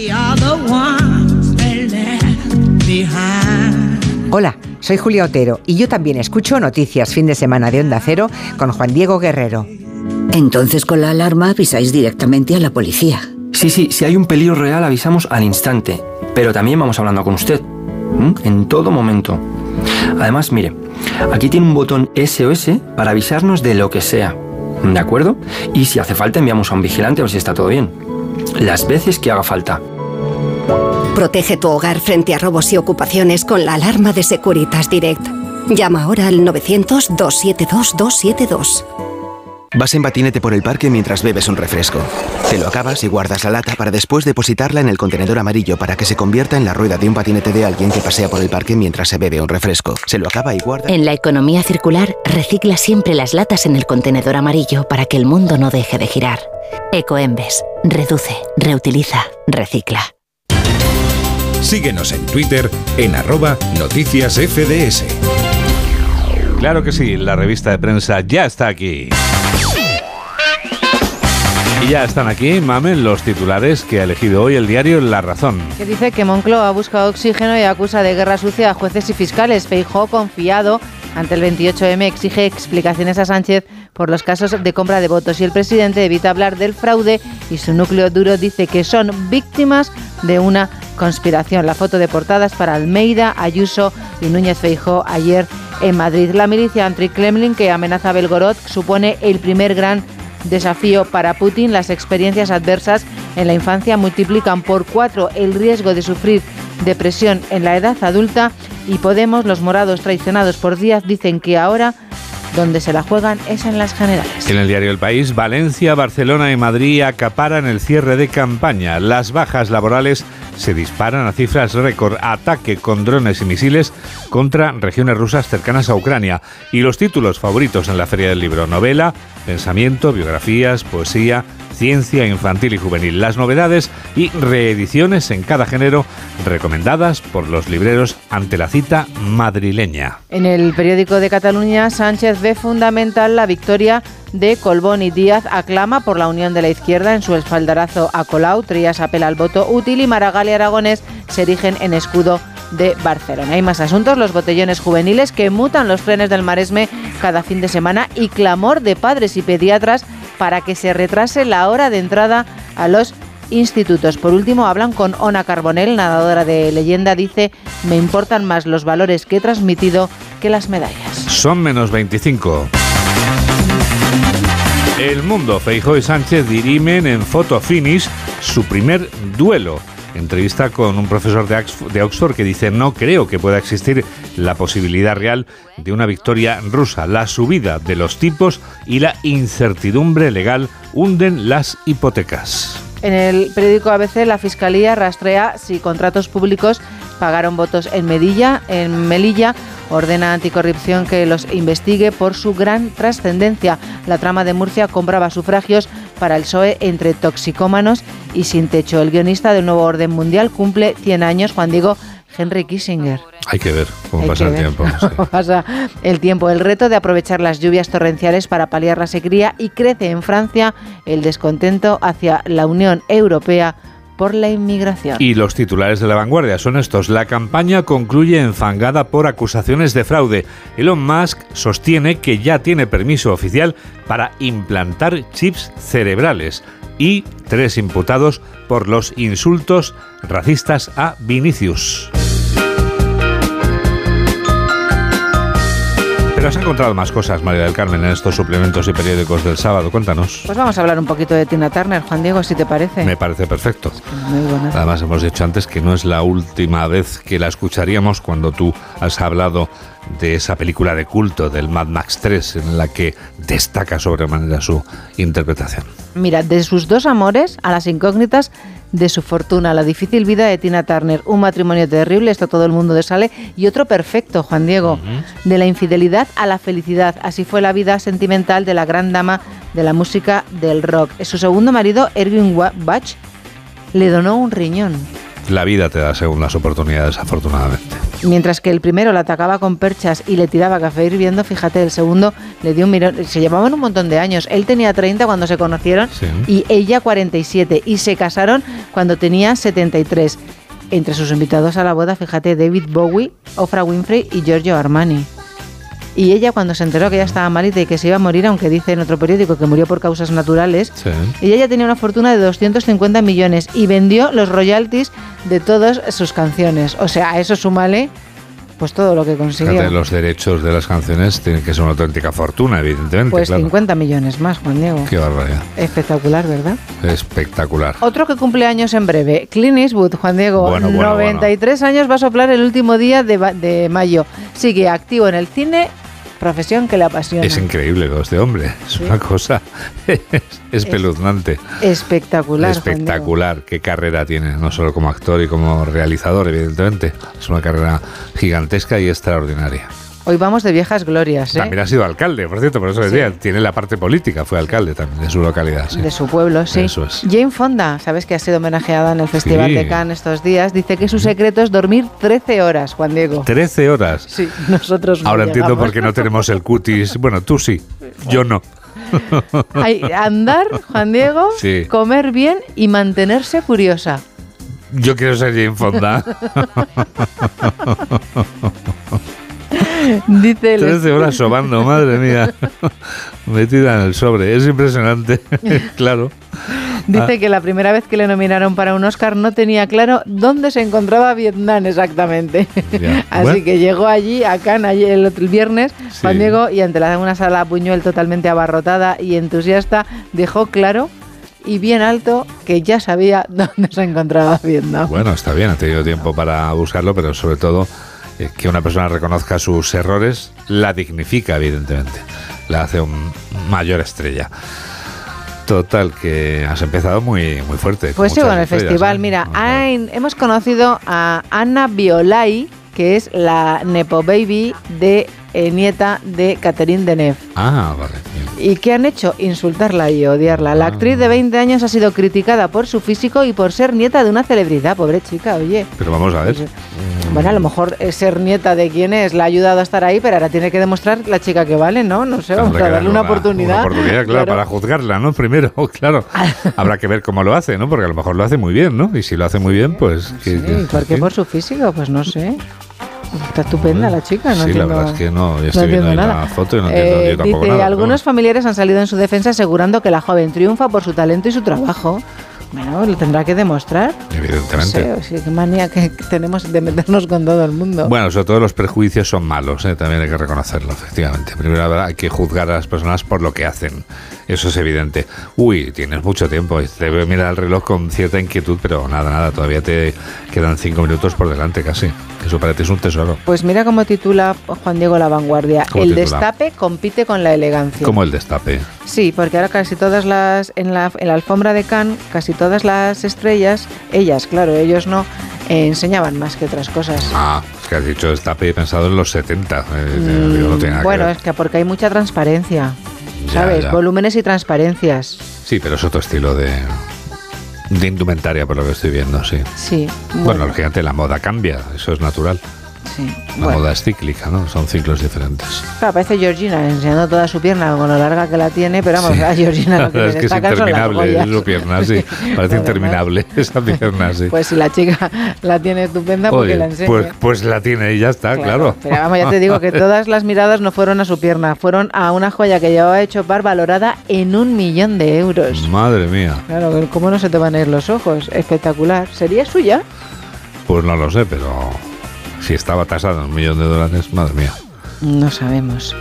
Hola, soy Julia Otero y yo también escucho Noticias Fin de Semana de Onda Cero con Juan Diego Guerrero. Entonces con la alarma avisáis directamente a la policía. Sí, sí, si hay un peligro real avisamos al instante, pero también vamos hablando con usted, en todo momento. Además, mire, aquí tiene un botón SOS para avisarnos de lo que sea, ¿de acuerdo? Y si hace falta enviamos a un vigilante a ver si está todo bien. Las veces que haga falta. Protege tu hogar frente a robos y ocupaciones con la alarma de Securitas Direct. Llama ahora al 900-272-272. Vas en patinete por el parque mientras bebes un refresco. Te lo acabas y guardas la lata para después depositarla en el contenedor amarillo para que se convierta en la rueda de un patinete de alguien que pasea por el parque mientras se bebe un refresco. Se lo acaba y guarda. En la economía circular, recicla siempre las latas en el contenedor amarillo para que el mundo no deje de girar. Ecoembes. Reduce, reutiliza, recicla. Síguenos en Twitter en arroba noticias FDS. Claro que sí, la revista de prensa ya está aquí. Y ya están aquí, mamen, los titulares que ha elegido hoy el diario La Razón. Que dice que Moncloa busca oxígeno y acusa de guerra sucia a jueces y fiscales. Feijó, confiado ante el 28M, exige explicaciones a Sánchez por los casos de compra de votos y el presidente evita hablar del fraude y su núcleo duro dice que son víctimas de una conspiración. La foto de portadas para Almeida, Ayuso y Núñez Feijó ayer en Madrid. La milicia anti-Kremlin que amenaza a Belgorod supone el primer gran desafío para Putin. Las experiencias adversas en la infancia multiplican por cuatro el riesgo de sufrir depresión en la edad adulta y Podemos, los morados traicionados por Díaz, dicen que ahora donde se la juegan es en las generales. En el diario El País, Valencia, Barcelona y Madrid acaparan el cierre de campaña. Las bajas laborales se disparan a cifras récord. Ataque con drones y misiles contra regiones rusas cercanas a Ucrania. Y los títulos favoritos en la Feria del Libro. Novela, pensamiento, biografías, poesía, ciencia infantil y juvenil. Las novedades y reediciones en cada género recomendadas por los libreros ante la cita madrileña. En el periódico de Cataluña, Sánchez ve fundamental la victoria de Colbón y Díaz aclama por la unión de la izquierda en su espaldarazo a Colau, Trías apela al voto útil y Maragall y Aragones se erigen en escudo de Barcelona. Hay más asuntos, los botellones juveniles que mutan los frenes del Maresme cada fin de semana y clamor de padres y pediatras para que se retrase la hora de entrada a los institutos. Por último, hablan con Ona Carbonell, nadadora de leyenda, dice, me importan más los valores que he transmitido que las medallas. Son menos 25. El mundo, Feijóo y Sánchez dirimen en Photo Finish su primer duelo. Entrevista con un profesor de Oxford que dice no creo que pueda existir la posibilidad real de una victoria rusa. La subida de los tipos y la incertidumbre legal hunden las hipotecas. En el periódico ABC, la Fiscalía rastrea si contratos públicos pagaron votos en Medilla, en Melilla, ordena anticorrupción que los investigue por su gran trascendencia. La trama de Murcia compraba sufragios para el PSOE entre toxicómanos y sin techo. El guionista del nuevo orden mundial cumple 100 años, Juan Diego Henry Kissinger. Hay que ver cómo Hay pasa el ver tiempo. cómo pasa el tiempo. El reto de aprovechar las lluvias torrenciales para paliar la sequía y crece en Francia el descontento hacia la Unión Europea por la inmigración. Y los titulares de la vanguardia son estos. La campaña concluye enfangada por acusaciones de fraude. Elon Musk sostiene que ya tiene permiso oficial para implantar chips cerebrales y tres imputados por los insultos racistas a Vinicius. Pero has encontrado más cosas, María del Carmen, en estos suplementos y periódicos del sábado. Cuéntanos. Pues vamos a hablar un poquito de Tina Turner, Juan Diego, si te parece. Me parece perfecto. Muy buena. Además, hemos dicho antes que no es la última vez que la escucharíamos cuando tú has hablado de esa película de culto del Mad Max 3, en la que destaca sobremanera su interpretación. Mira, de sus dos amores a las incógnitas de su fortuna, la difícil vida de Tina Turner, un matrimonio terrible, esto todo el mundo de sale, y otro perfecto, Juan Diego, de la infidelidad a la felicidad. Así fue la vida sentimental de la gran dama de la música del rock. Su segundo marido, Erwin Bach, le donó un riñón. La vida te da segundas oportunidades, afortunadamente. Mientras que el primero la atacaba con perchas y le tiraba café hirviendo, fíjate, el segundo le dio un mirón. Se llevaban un montón de años. Él tenía 30 cuando se conocieron y ella 47. Y se casaron cuando tenía 73. Entre sus invitados a la boda, fíjate, David Bowie, Oprah Winfrey y Giorgio Armani. Y ella, cuando se enteró que ya estaba malita y que se iba a morir, aunque dice en otro periódico que murió por causas naturales, Sí. ella ya tenía una fortuna de 250 millones y vendió los royalties de todas sus canciones. O sea, a eso súmale pues todo lo que consiguió. Fíjate, los derechos de las canciones tienen que ser una auténtica fortuna, evidentemente. Pues claro. 50 millones más, Juan Diego. Qué barbaridad. Espectacular, ¿verdad? Espectacular. Otro que cumple años en breve, Clint Eastwood, Juan Diego, Bueno, bueno, 93 años va a soplar el último día de mayo. Sigue activo en el cine, profesión que le apasiona. Es increíble lo de este hombre. Es Sí. una cosa espeluznante. Espectacular. Juan. Espectacular. Qué carrera tiene, no solo como actor y como realizador, evidentemente. Es una carrera gigantesca y extraordinaria. Hoy vamos de viejas glorias, ¿eh? También ha sido alcalde, por cierto, por eso decía, tiene la parte política, fue alcalde también de su localidad. sí. De su pueblo, sí. Eso es. Jane Fonda, sabes que ha sido homenajeada en el Festival Sí. de Cannes estos días, dice que su secreto es dormir 13 horas, Juan Diego. 13 horas. Sí, nosotros no Ahora entiendo por qué no tenemos el cutis. Bueno, tú sí, yo no. Hay andar, Juan Diego, Sí. comer bien y mantenerse curiosa. Yo quiero ser Jane Fonda. Dice el 13 horas sobando, madre mía. Metida en el sobre. Es impresionante. claro. Dice Ah. que la primera vez que le nominaron para un Oscar no tenía claro dónde se encontraba Vietnam exactamente. Así Bueno. que llegó allí, a Cannes, el, viernes, Juan Diego, y ante la, una sala Buñuel totalmente abarrotada y entusiasta, dejó claro y bien alto que ya sabía dónde se encontraba Vietnam. Bueno, está bien, ha tenido tiempo para buscarlo, pero sobre todo eh, que una persona reconozca sus errores la dignifica, evidentemente. La hace un mayor estrella. Total, que has empezado muy, muy fuerte. Pues sí, con el festival. ¿eh? Mira, hay- hemos conocido a Ana Biolay, que es la Nepo Baby de eh, nieta de Catherine Deneuve. Ah, vale. ¿Y qué han hecho? Insultarla y odiarla. La actriz de 20 años ha sido criticada por su físico y por ser nieta de una celebridad. Pobre chica, oye. Pero vamos a ver. Bueno, a lo mejor eh, ser nieta de quien es la ha ayudado a estar ahí, pero ahora tiene que demostrar la chica que vale, ¿no? No sé, vamos a darle una oportunidad. Una oportunidad, claro, para juzgarla, ¿no? Primero, claro. Habrá que ver cómo lo hace, ¿no? Porque a lo mejor lo hace muy bien, ¿no? Y si lo hace muy bien, pues... que- ¿Y por qué por su físico? Pues no sé. Está estupenda la chica, no sí, la verdad es que no. Yo no estoy viendo nada. la foto y no entiendo Eh, yo tampoco dice, nada. algunos familiares han salido en su defensa asegurando que la joven triunfa por su talento y su trabajo. Bueno, lo tendrá que demostrar. Evidentemente. No sé, qué manía que tenemos de meternos con todo el mundo. Bueno, sobre todo los prejuicios son malos, ¿eh? también hay que reconocerlo, efectivamente. Primero habrá- hay que juzgar a las personas por lo que hacen, eso es evidente. Uy, tienes mucho tiempo, te veo mirar el reloj con cierta inquietud, pero nada, nada, todavía te quedan cinco minutos por delante casi. Eso para ti es un tesoro. Pues mira cómo titula Juan Diego La Vanguardia. ¿Cómo El titula? destape compite con la elegancia. Como el destape. Sí, porque ahora casi todas las, en la, en la alfombra de Cannes, casi todas las estrellas, ellas, claro, ellos no, eh, enseñaban más que otras cosas. Ah, es que has dicho he pensado en los 70. eh, digo, no tiene nada que Mm, bueno, es que porque hay mucha transparencia, Ya, ¿sabes? ya. Volúmenes y transparencias. Sí, pero es otro estilo de, de indumentaria, por lo que estoy viendo, sí. Sí. Bueno, lógicamente la moda cambia, eso es natural. Sí. La Bueno. moda es cíclica, ¿no? Son ciclos diferentes. Claro, parece Georgina enseñando toda su pierna con lo larga que la tiene, pero vamos, Sí. a Georgina lo que es que es interminable su pierna, sí. Parece interminable esa pierna, sí. Pues si la chica la tiene estupenda, porque Oye, la enseñe. pues, pues la tiene y ya está, claro. Pero vamos, ya te digo que todas las miradas no fueron a su pierna, fueron a una joya que llevaba hecho par valorada en un millón de euros. Madre mía. Claro, ¿cómo no se te van a ir los ojos? Espectacular. ¿Sería suya? Pues no lo sé, pero si estaba tasado en un millón de dólares, madre mía. No sabemos.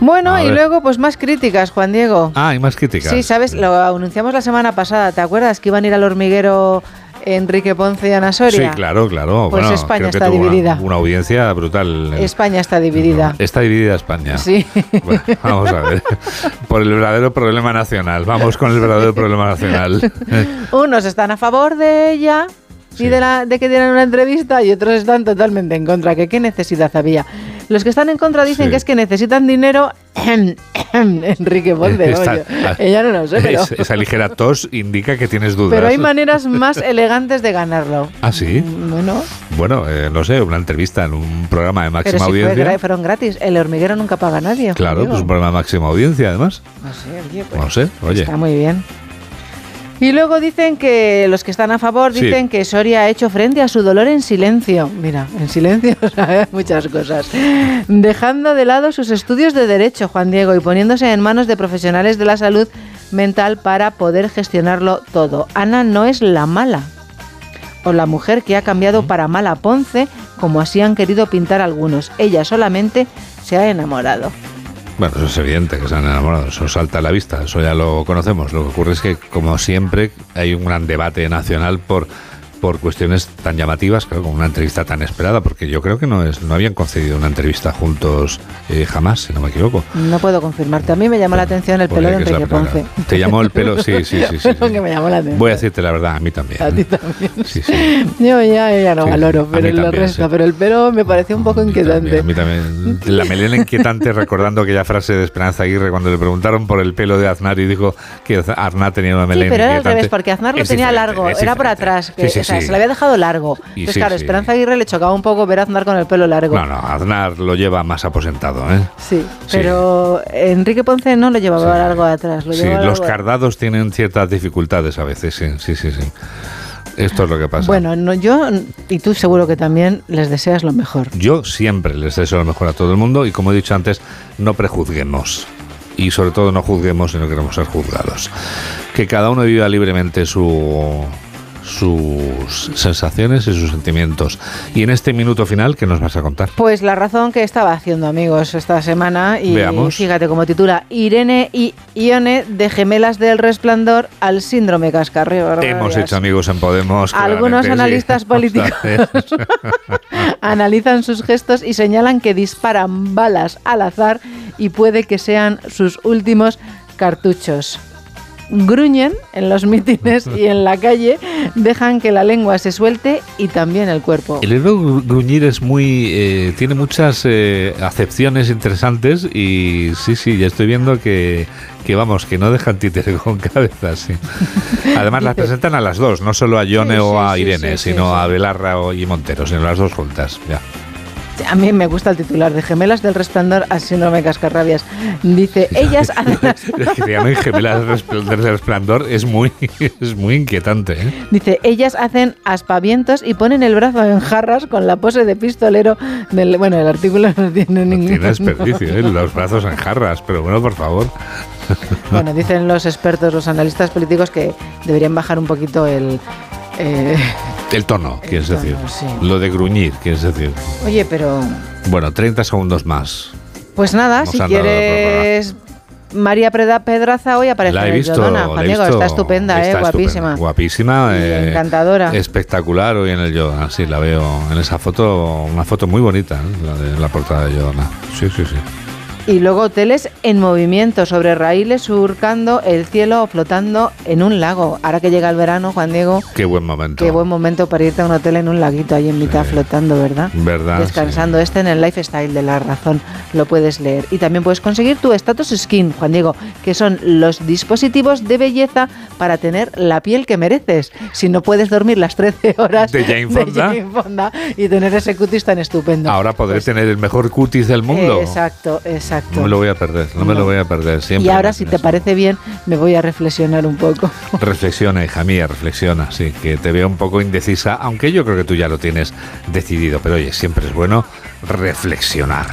Bueno, A y ver. luego pues más críticas, Juan Diego. Ah, hay más críticas. Sí, sabes, lo anunciamos la semana pasada, ¿te acuerdas que iban a ir al hormiguero Enrique Ponce y Ana Soria? Sí, claro, claro. Pues bueno, España creo que está tuvo una- dividida. Una, audiencia brutal. España está dividida. Está dividida España. Sí. Bueno, vamos a ver. Por el verdadero problema nacional. Vamos con el verdadero problema nacional. Unos están a favor de ella y de, la, de que dieran una entrevista y otros están totalmente en contra. Que qué necesidad había. Los que están en contra dicen Sí. que es que necesitan dinero. Enrique Ponce, Está- oye, ella no lo sé, pero, Es- esa ligera tos indica que tienes dudas. pero hay maneras más elegantes de ganarlo. ¿Ah, sí? Bueno, Bueno, eh, no sé, una entrevista en un programa de pero máxima si fue audiencia. gra- fueron gratis. El hormiguero nunca paga a nadie. Claro, pues un programa de máxima audiencia, además. No sé, oye, pues, No sé, oye. Está muy bien. Y luego dicen que los que están a favor Sí. dicen que Soria ha hecho frente a su dolor en silencio. Mira, en silencio sabe muchas cosas. Dejando de lado sus estudios de derecho, Juan Diego, y poniéndose en manos de profesionales de la salud mental para poder gestionarlo todo. Ana no es la mala o la mujer que ha cambiado para mala Ponce, como así han querido pintar algunos. Ella solamente se ha enamorado. Bueno, eso es evidente que se han enamorado, eso salta a la vista, eso ya lo conocemos. Lo que ocurre es que, como siempre, hay un gran debate nacional por, por cuestiones tan llamativas, claro, como una entrevista tan esperada, porque yo creo que no es no habían concedido una entrevista juntos eh, jamás, si no me equivoco. No puedo confirmarte. A mí me llamó la atención el pelo de Enrique. Ponce. Te llamó el pelo, sí, sí, sí. sí, sí. que me llamó la atención. Voy a decirte la verdad, a mí también. A ti también. Sí, sí. Yo ya, ya no Sí, valoro, sí. A pero también, resto, sí. pero el pelo me pareció un poco A inquietante. mí también. La melena inquietante recordando aquella frase de Esperanza Aguirre cuando le preguntaron por el pelo de Aznar y dijo que Aznar tenía una Sí, melena pero era al revés, porque Aznar lo Es tenía largo, era por atrás, que, Sí, sí, sea, sí. se le había dejado largo. Y Entonces, sí, claro, sí. Esperanza Aguirre le chocaba un poco ver a Aznar con el pelo largo. No, no, Aznar lo lleva más aposentado, ¿eh? Sí, pero Enrique Ponce no lo llevaba largo atrás. Lo Sí, los largo- cardados tienen ciertas dificultades a veces, sí, sí, sí, sí. Esto es lo que pasa. Bueno, no, yo y tú seguro que también les deseas lo mejor. Yo siempre les deseo lo mejor a todo el mundo y como he dicho antes, no prejuzguemos. Y sobre todo no juzguemos si no queremos ser juzgados. Que cada uno viva libremente su, sus sensaciones y sus sentimientos. Y en este minuto final, ¿qué nos vas a contar? Pues la razón que estaba haciendo amigos esta semana y Veamos. fíjate como titula Irene y Ione de gemelas del resplandor al síndrome cascarreo. Hemos hecho amigos en Podemos. Algunos sí. analistas políticos analizan sus gestos y señalan que disparan balas al azar y puede que sean sus últimos cartuchos. Gruñen en los mítines y en la calle, dejan que la lengua se suelte y también el cuerpo. El verbo gru- gruñir es muy. eh, tiene muchas eh, acepciones interesantes y sí, sí, ya estoy viendo que, que vamos, que no dejan títere con cabeza, sí. Además, las presentan a las dos, no solo a Yone Sí, o a sí, Irene, sí, sino a. Belarra y Montero, sino las dos juntas. Ya. A mí me gusta el titular de Gemelas del Resplandor al síndrome cascarrabias. Dice, ellas hacen las- que llamen gemelas del resplandor, es muy, es muy inquietante. ¿eh? Dice, ellas hacen aspavientos y ponen el brazo en jarras con la pose de pistolero del... Bueno, el artículo no tiene ningún... Tiene desperdicio, ¿eh? los brazos en jarras, pero bueno, por favor. Bueno, dicen los expertos, los analistas políticos que deberían bajar un poquito el... eh, El tono, quieres tono, decir. sí. Lo de gruñir, quieres decir. Oye, pero... Bueno, 30 segundos más. Pues nada, Nos si quieres María Preda Pedraza hoy aparece La he en el Yodona. la he Diego, visto. está estupenda, Está ¿eh? guapísima. estupenda, Guapísima. Eh, encantadora. Espectacular hoy en el Yodona. Sí, la veo en esa foto, una foto muy bonita, ¿eh? la de la portada de Yodona. Sí, sí, sí. Y luego hoteles en movimiento, sobre raíles surcando el cielo o flotando en un lago. Ahora que llega el verano, Juan Diego, Qué buen momento. qué buen momento para irte a un hotel en un laguito ahí en mitad flotando, ¿verdad? ¿Verdad? Descansando. Este en el Lifestyle de la Razón lo puedes leer. Y también puedes conseguir tu Status Skin, Juan Diego, que son los dispositivos de belleza para tener la piel que mereces. Si no puedes dormir las 13 horas De Jane Fonda. Jane Fonda y tener ese cutis tan estupendo. Ahora podré tener el mejor cutis del mundo. Exacto, exacto. No me lo voy a perder, no, me lo voy a perder. Siempre y ahora, si te parece bien, me voy a reflexionar un poco. Reflexiona, hija mía, reflexiona, sí, que te veo un poco indecisa, aunque yo creo que tú ya lo tienes decidido, pero oye, siempre es bueno reflexionar.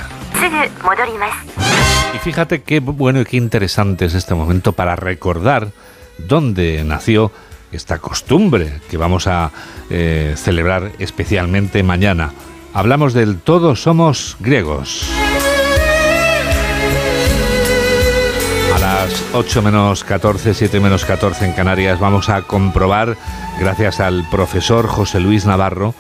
Y fíjate qué bueno y qué interesante es este momento para recordar dónde nació esta costumbre que vamos a eh, celebrar especialmente mañana. Hablamos del todos somos griegos. Las 8 menos 14, 7 menos 14 en Canarias vamos a comprobar, gracias al profesor José Luis Navarro,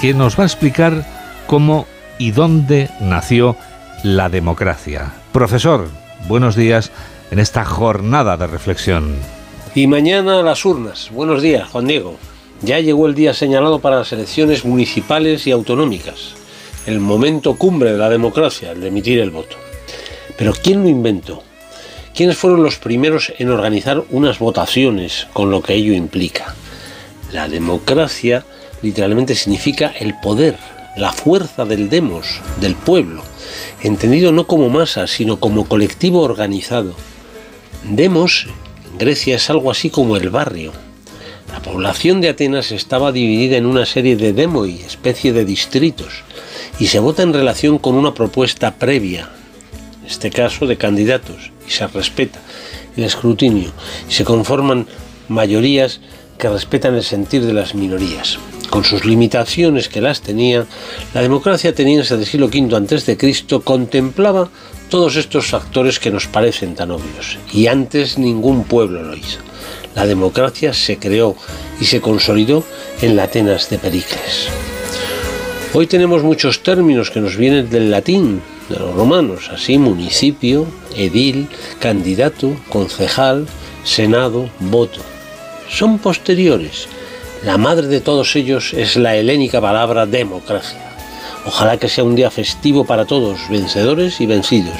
que nos va a explicar cómo y dónde nació la democracia. Profesor, buenos días en esta jornada de reflexión. Y mañana las urnas. Buenos días, Juan Diego. Ya llegó el día señalado para las elecciones municipales y autonómicas. El momento cumbre de la democracia, el de emitir el voto. Pero ¿quién lo inventó? ¿Quiénes fueron los primeros en organizar unas votaciones con lo que ello implica? La democracia literalmente significa el poder, la fuerza del demos, del pueblo, entendido no como masa, sino como colectivo organizado. Demos en Grecia es algo así como el barrio. La población de Atenas estaba dividida en una serie de demoi, especie de distritos, y se vota en relación con una propuesta previa, en este caso de candidatos, y se respeta el escrutinio, y se conforman mayorías que respetan el sentir de las minorías. Con sus limitaciones que las tenía, la democracia ateniense del siglo V a.C. contemplaba todos estos factores que nos parecen tan obvios, y antes ningún pueblo lo hizo. La democracia se creó y se consolidó en la Atenas de Pericles. Hoy tenemos muchos términos que nos vienen del latín, de los romanos, así municipio, edil, candidato, concejal, senado, voto. Son posteriores. La madre de todos ellos es la helénica palabra democracia. Ojalá que sea un día festivo para todos, vencedores y vencidos.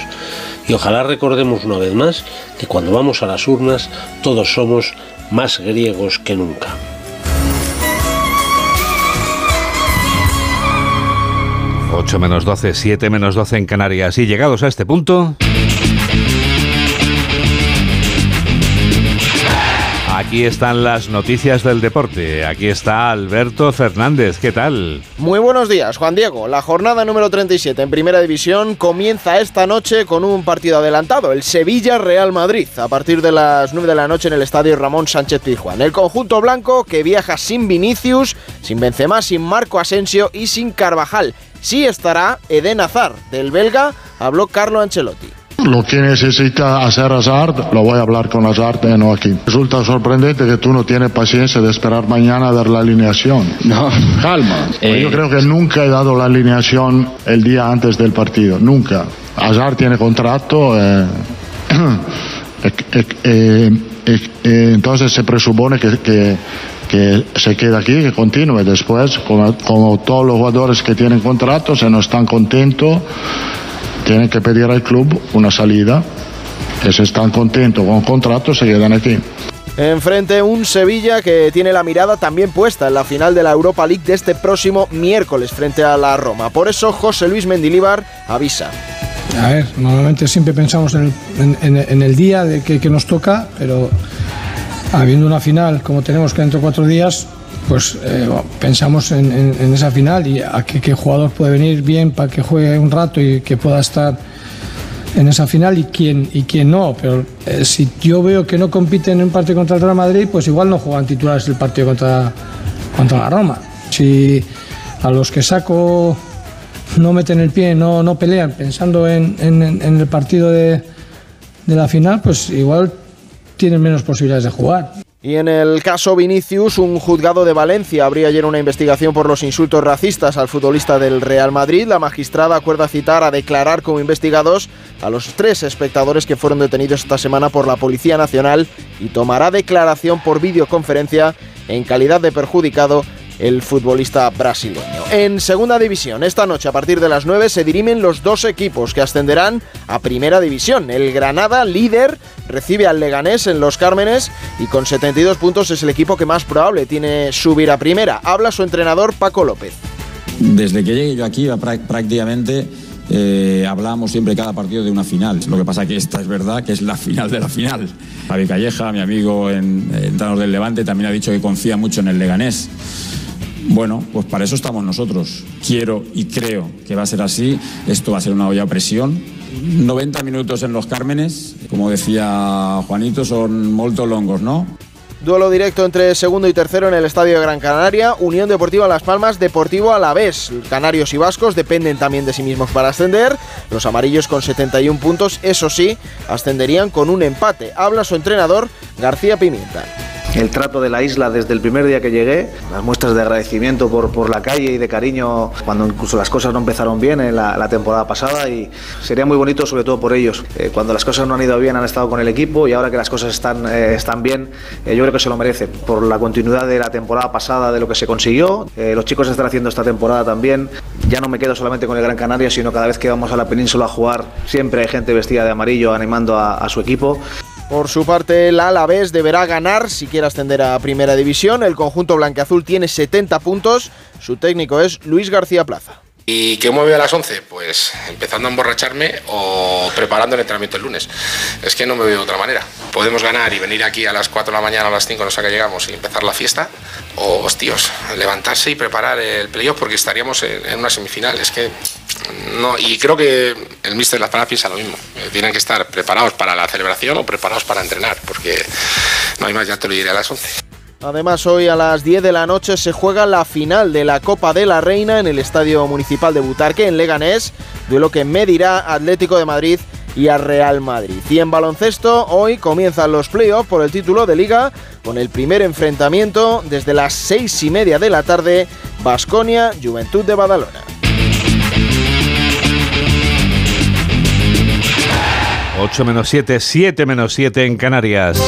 Y ojalá recordemos una vez más que cuando vamos a las urnas todos somos más griegos que nunca. Ocho menos 12, 7 menos 12 en Canarias. Y llegados a este punto... Aquí están las noticias del deporte. Aquí está Alberto Fernández. ¿Qué tal? Muy buenos días, Juan Diego. La jornada número 37 en Primera División comienza esta noche con un partido adelantado, el Sevilla-Real Madrid, a partir de las 9 de la noche en el estadio Ramón Sánchez Pizjuán. El conjunto blanco que viaja sin Vinicius, sin Benzema, sin Marco Asensio y sin Carvajal. Sí estará Eden Hazard, del belga, habló Carlo Ancelotti. Lo que necesita hacer Hazard, lo voy a hablar con Hazard, eh, no aquí. Resulta sorprendente que tú no tienes paciencia de esperar mañana a ver la alineación. No, calma. Eh. Yo creo que nunca he dado la alineación el día antes del partido, nunca. Hazard tiene contrato, eh, eh, eh, eh, eh, entonces se presupone que, que, que se queda aquí, que continúe. Después, como, como todos los jugadores que tienen contrato, se no están contentos tienen que pedir al club una salida. Y si están contentos con contrato, se quedan aquí. Enfrente un Sevilla que tiene la mirada también puesta en la final de la Europa League de este próximo miércoles frente a la Roma. Por eso José Luis Mendilíbar avisa. A ver, normalmente siempre pensamos en el, en, en, en el día de que, que, nos toca, pero habiendo una final como tenemos que dentro de cuatro días, pues eh, pensamos en, en, en, esa final y a qué, jugador puede venir bien para que juegue un rato y que pueda estar en esa final y quién, y quién no. Pero eh, si yo veo que no compiten en un partido contra el Real Madrid, pues igual no juegan titulares el partido contra, contra la Roma. Si a los que saco no meten el pie, no, no pelean, pensando en, en el partido de, de la final, pues igual tienen menos posibilidades de jugar. Y en el caso Vinicius, un juzgado de Valencia abría ayer una investigación por los insultos racistas al futbolista del Real Madrid. La magistrada acuerda citar a declarar como investigados a los tres espectadores que fueron detenidos esta semana por la Policía Nacional y tomará declaración por videoconferencia en calidad de perjudicado el futbolista brasileño. En segunda división, esta noche a partir de las 9 se dirimen los dos equipos que ascenderán a primera división. El Granada, líder, recibe al Leganés en Los Cármenes y con 72 puntos es el equipo que más probable tiene subir a primera. Habla su entrenador Paco López. Desde que llegué yo aquí prácticamente eh, hablamos siempre cada partido de una final. Lo que pasa que esta es verdad que es la final de la final. Javi Calleja, mi amigo en, en del Levante, también ha dicho que confía mucho en el Leganés. Bueno, pues para eso estamos nosotros. Quiero y creo que va a ser así. Esto va a ser una olla a presión. 90 minutos en los Cármenes, como decía Juanito, son molto longos, ¿no? Duelo directo entre segundo y tercero en el Estadio de Gran Canaria. Unión Deportiva Las Palmas, Deportivo a la vez. Canarios y Vascos dependen también de sí mismos para ascender. Los amarillos con 71 puntos, eso sí, ascenderían con un empate. Habla su entrenador, García Pimienta el trato de la isla desde el primer día que llegué, las muestras de agradecimiento por, por la calle y de cariño cuando incluso las cosas no empezaron bien en la, temporada pasada y sería muy bonito sobre todo por ellos. Eh, cuando las cosas no han ido bien han estado con el equipo y ahora que las cosas están, eh, están bien eh, yo creo que se lo merecen por la continuidad de la temporada pasada de lo que se consiguió. los chicos están haciendo esta temporada también. Ya no me quedo solamente con el Gran Canaria sino cada vez que vamos a la península a jugar siempre hay gente vestida de amarillo animando a, a su equipo. Por su parte, el Alavés deberá ganar si quiere ascender a Primera División. El conjunto blanqueazul tiene 70 puntos. Su técnico es Luis García Plaza. ¿Y qué me a las 11? Pues empezando a emborracharme o preparando el entrenamiento el lunes. Es que no me veo de otra manera. Podemos ganar y venir aquí a las 4 de la mañana a las 5, no sé a qué llegamos, y empezar la fiesta. O, hostios, levantarse y preparar el playoff porque estaríamos en, una semifinal. Es que no, y creo que el míster de Las Palmas piensa lo mismo. Eh, tienen que estar preparados para la celebración o preparados para entrenar, porque no hay más, ya te lo diré a las 11. Además, hoy a las 10 de la noche se juega la final de la Copa de la Reina en el Estadio Municipal de Butarque, en Leganés, duelo que medirá Atlético de Madrid y a Real Madrid. Y en baloncesto, hoy comienzan los playoffs por el título de liga, con el primer enfrentamiento desde las 6 y media de la tarde, Basconia, Juventud de Badalona. 8 menos 7, 7 menos 7 en Canarias.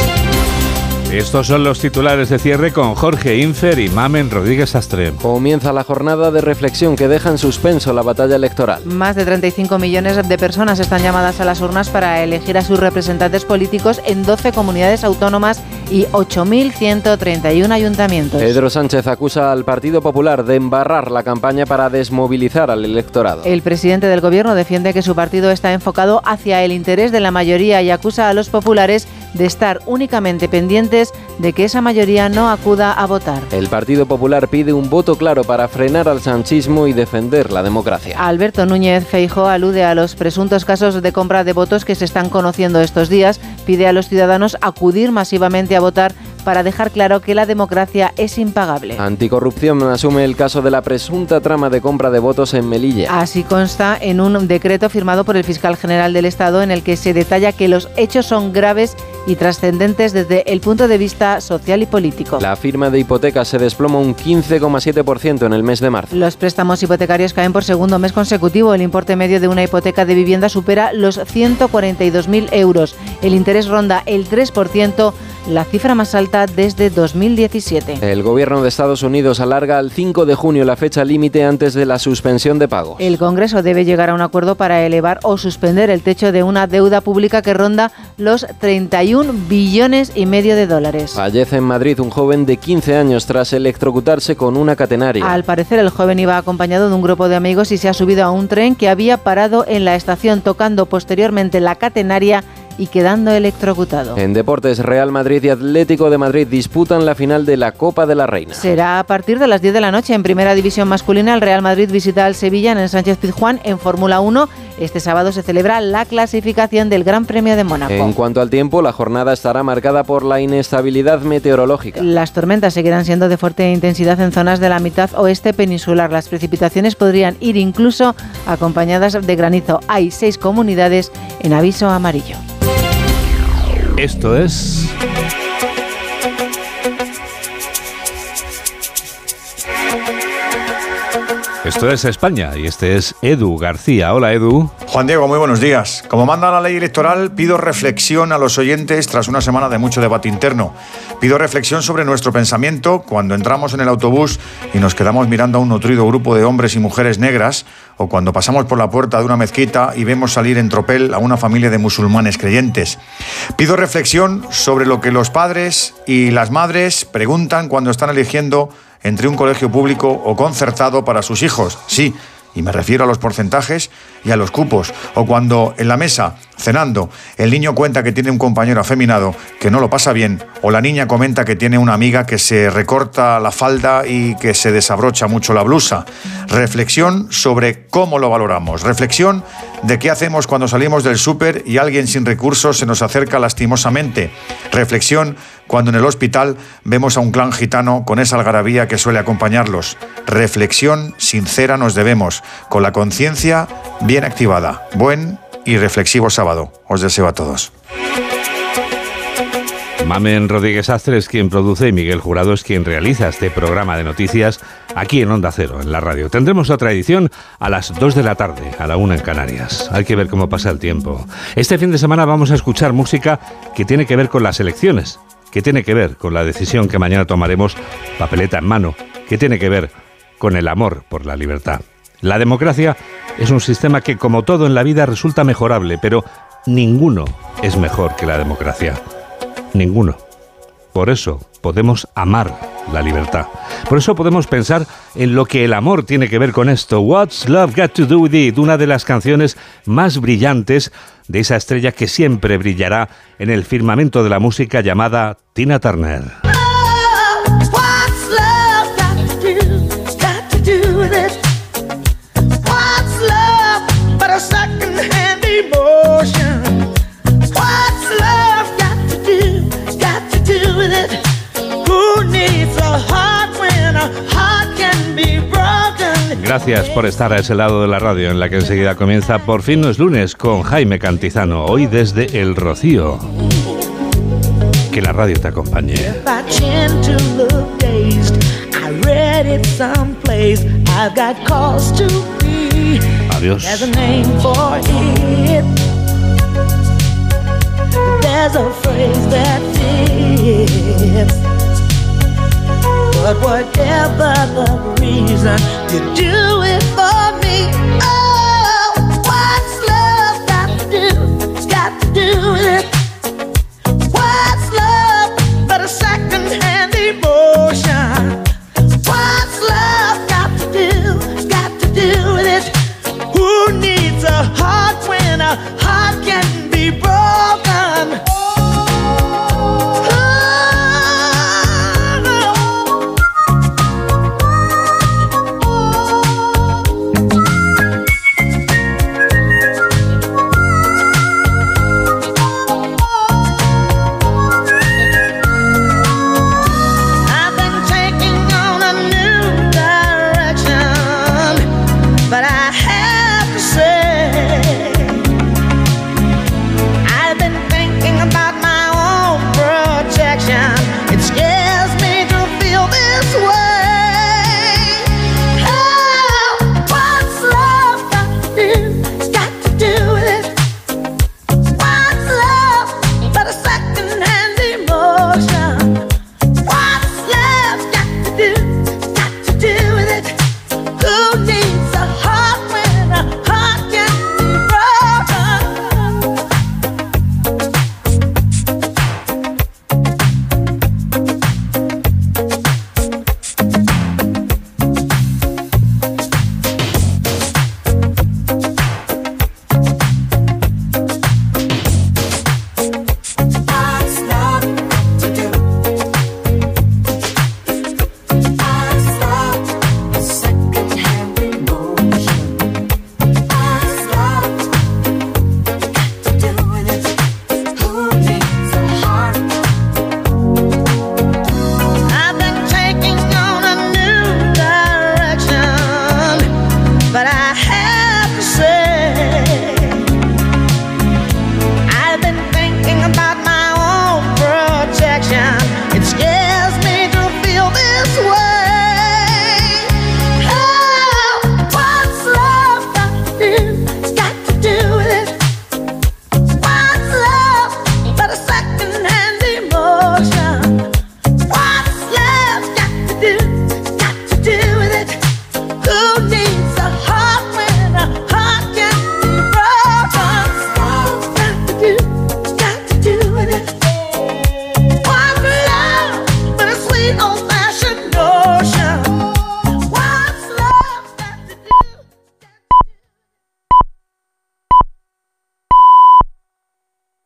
Estos son los titulares de cierre con Jorge Infer y Mamen Rodríguez Astre. Comienza la jornada de reflexión que deja en suspenso la batalla electoral. Más de 35 millones de personas están llamadas a las urnas para elegir a sus representantes políticos en 12 comunidades autónomas y 8.131 ayuntamientos. Pedro Sánchez acusa al Partido Popular de embarrar la campaña para desmovilizar al electorado. El presidente del gobierno defiende que su partido está enfocado hacia el interés de la mayoría y acusa a los populares de estar únicamente pendientes de que esa mayoría no acuda a votar. El Partido Popular pide un voto claro para frenar al sanchismo y defender la democracia. Alberto Núñez Feijo alude a los presuntos casos de compra de votos que se están conociendo estos días, pide a los ciudadanos acudir masivamente a votar para dejar claro que la democracia es impagable. Anticorrupción asume el caso de la presunta trama de compra de votos en Melilla. Así consta en un decreto firmado por el fiscal general del Estado en el que se detalla que los hechos son graves y trascendentes desde el punto de vista social y político. La firma de hipotecas se desploma un 15,7% en el mes de marzo. Los préstamos hipotecarios caen por segundo mes consecutivo. El importe medio de una hipoteca de vivienda supera los 142.000 euros. El interés ronda el 3% la cifra más alta desde 2017. El gobierno de Estados Unidos alarga al 5 de junio la fecha límite antes de la suspensión de pagos. El Congreso debe llegar a un acuerdo para elevar o suspender el techo de una deuda pública que ronda los 31 billones y medio de dólares. Fallece en Madrid un joven de 15 años tras electrocutarse con una catenaria. Al parecer el joven iba acompañado de un grupo de amigos y se ha subido a un tren que había parado en la estación tocando posteriormente la catenaria y quedando electrocutado. En deportes, Real Madrid y Atlético de Madrid disputan la final de la Copa de la Reina. Será a partir de las 10 de la noche en Primera División Masculina. El Real Madrid visita al Sevilla en el Sánchez Pizjuán en Fórmula 1. Este sábado se celebra la clasificación del Gran Premio de Mónaco. En cuanto al tiempo, la jornada estará marcada por la inestabilidad meteorológica. Las tormentas seguirán siendo de fuerte intensidad en zonas de la mitad oeste peninsular. Las precipitaciones podrían ir incluso acompañadas de granizo. Hay seis comunidades en aviso amarillo. Esto es... Esto es España y este es Edu García. Hola Edu. Juan Diego, muy buenos días. Como manda la ley electoral, pido reflexión a los oyentes tras una semana de mucho debate interno. Pido reflexión sobre nuestro pensamiento cuando entramos en el autobús y nos quedamos mirando a un nutrido grupo de hombres y mujeres negras o cuando pasamos por la puerta de una mezquita y vemos salir en tropel a una familia de musulmanes creyentes. Pido reflexión sobre lo que los padres y las madres preguntan cuando están eligiendo entre un colegio público o concertado para sus hijos. Sí, y me refiero a los porcentajes y a los cupos. O cuando en la mesa, cenando, el niño cuenta que tiene un compañero afeminado que no lo pasa bien, o la niña comenta que tiene una amiga que se recorta la falda y que se desabrocha mucho la blusa. Reflexión sobre cómo lo valoramos. Reflexión de qué hacemos cuando salimos del súper y alguien sin recursos se nos acerca lastimosamente. Reflexión cuando en el hospital vemos a un clan gitano con esa algarabía que suele acompañarlos. Reflexión sincera nos debemos, con la conciencia bien activada. Buen y reflexivo sábado. Os deseo a todos. Mamen Rodríguez Astre es quien produce y Miguel Jurado es quien realiza este programa de noticias aquí en Onda Cero, en la radio. Tendremos otra edición a las 2 de la tarde, a la 1 en Canarias. Hay que ver cómo pasa el tiempo. Este fin de semana vamos a escuchar música que tiene que ver con las elecciones, que tiene que ver con la decisión que mañana tomaremos, papeleta en mano, que tiene que ver con el amor por la libertad. La democracia es un sistema que, como todo en la vida, resulta mejorable, pero ninguno es mejor que la democracia. Ninguno. Por eso podemos amar la libertad. Por eso podemos pensar en lo que el amor tiene que ver con esto. What's Love Got to Do With It? Una de las canciones más brillantes de esa estrella que siempre brillará en el firmamento de la música llamada Tina Turner. Gracias por estar a ese lado de la radio en la que enseguida comienza Por fin no es lunes con Jaime Cantizano, hoy desde El Rocío. Que la radio te acompañe. Adiós. But whatever the reason, you do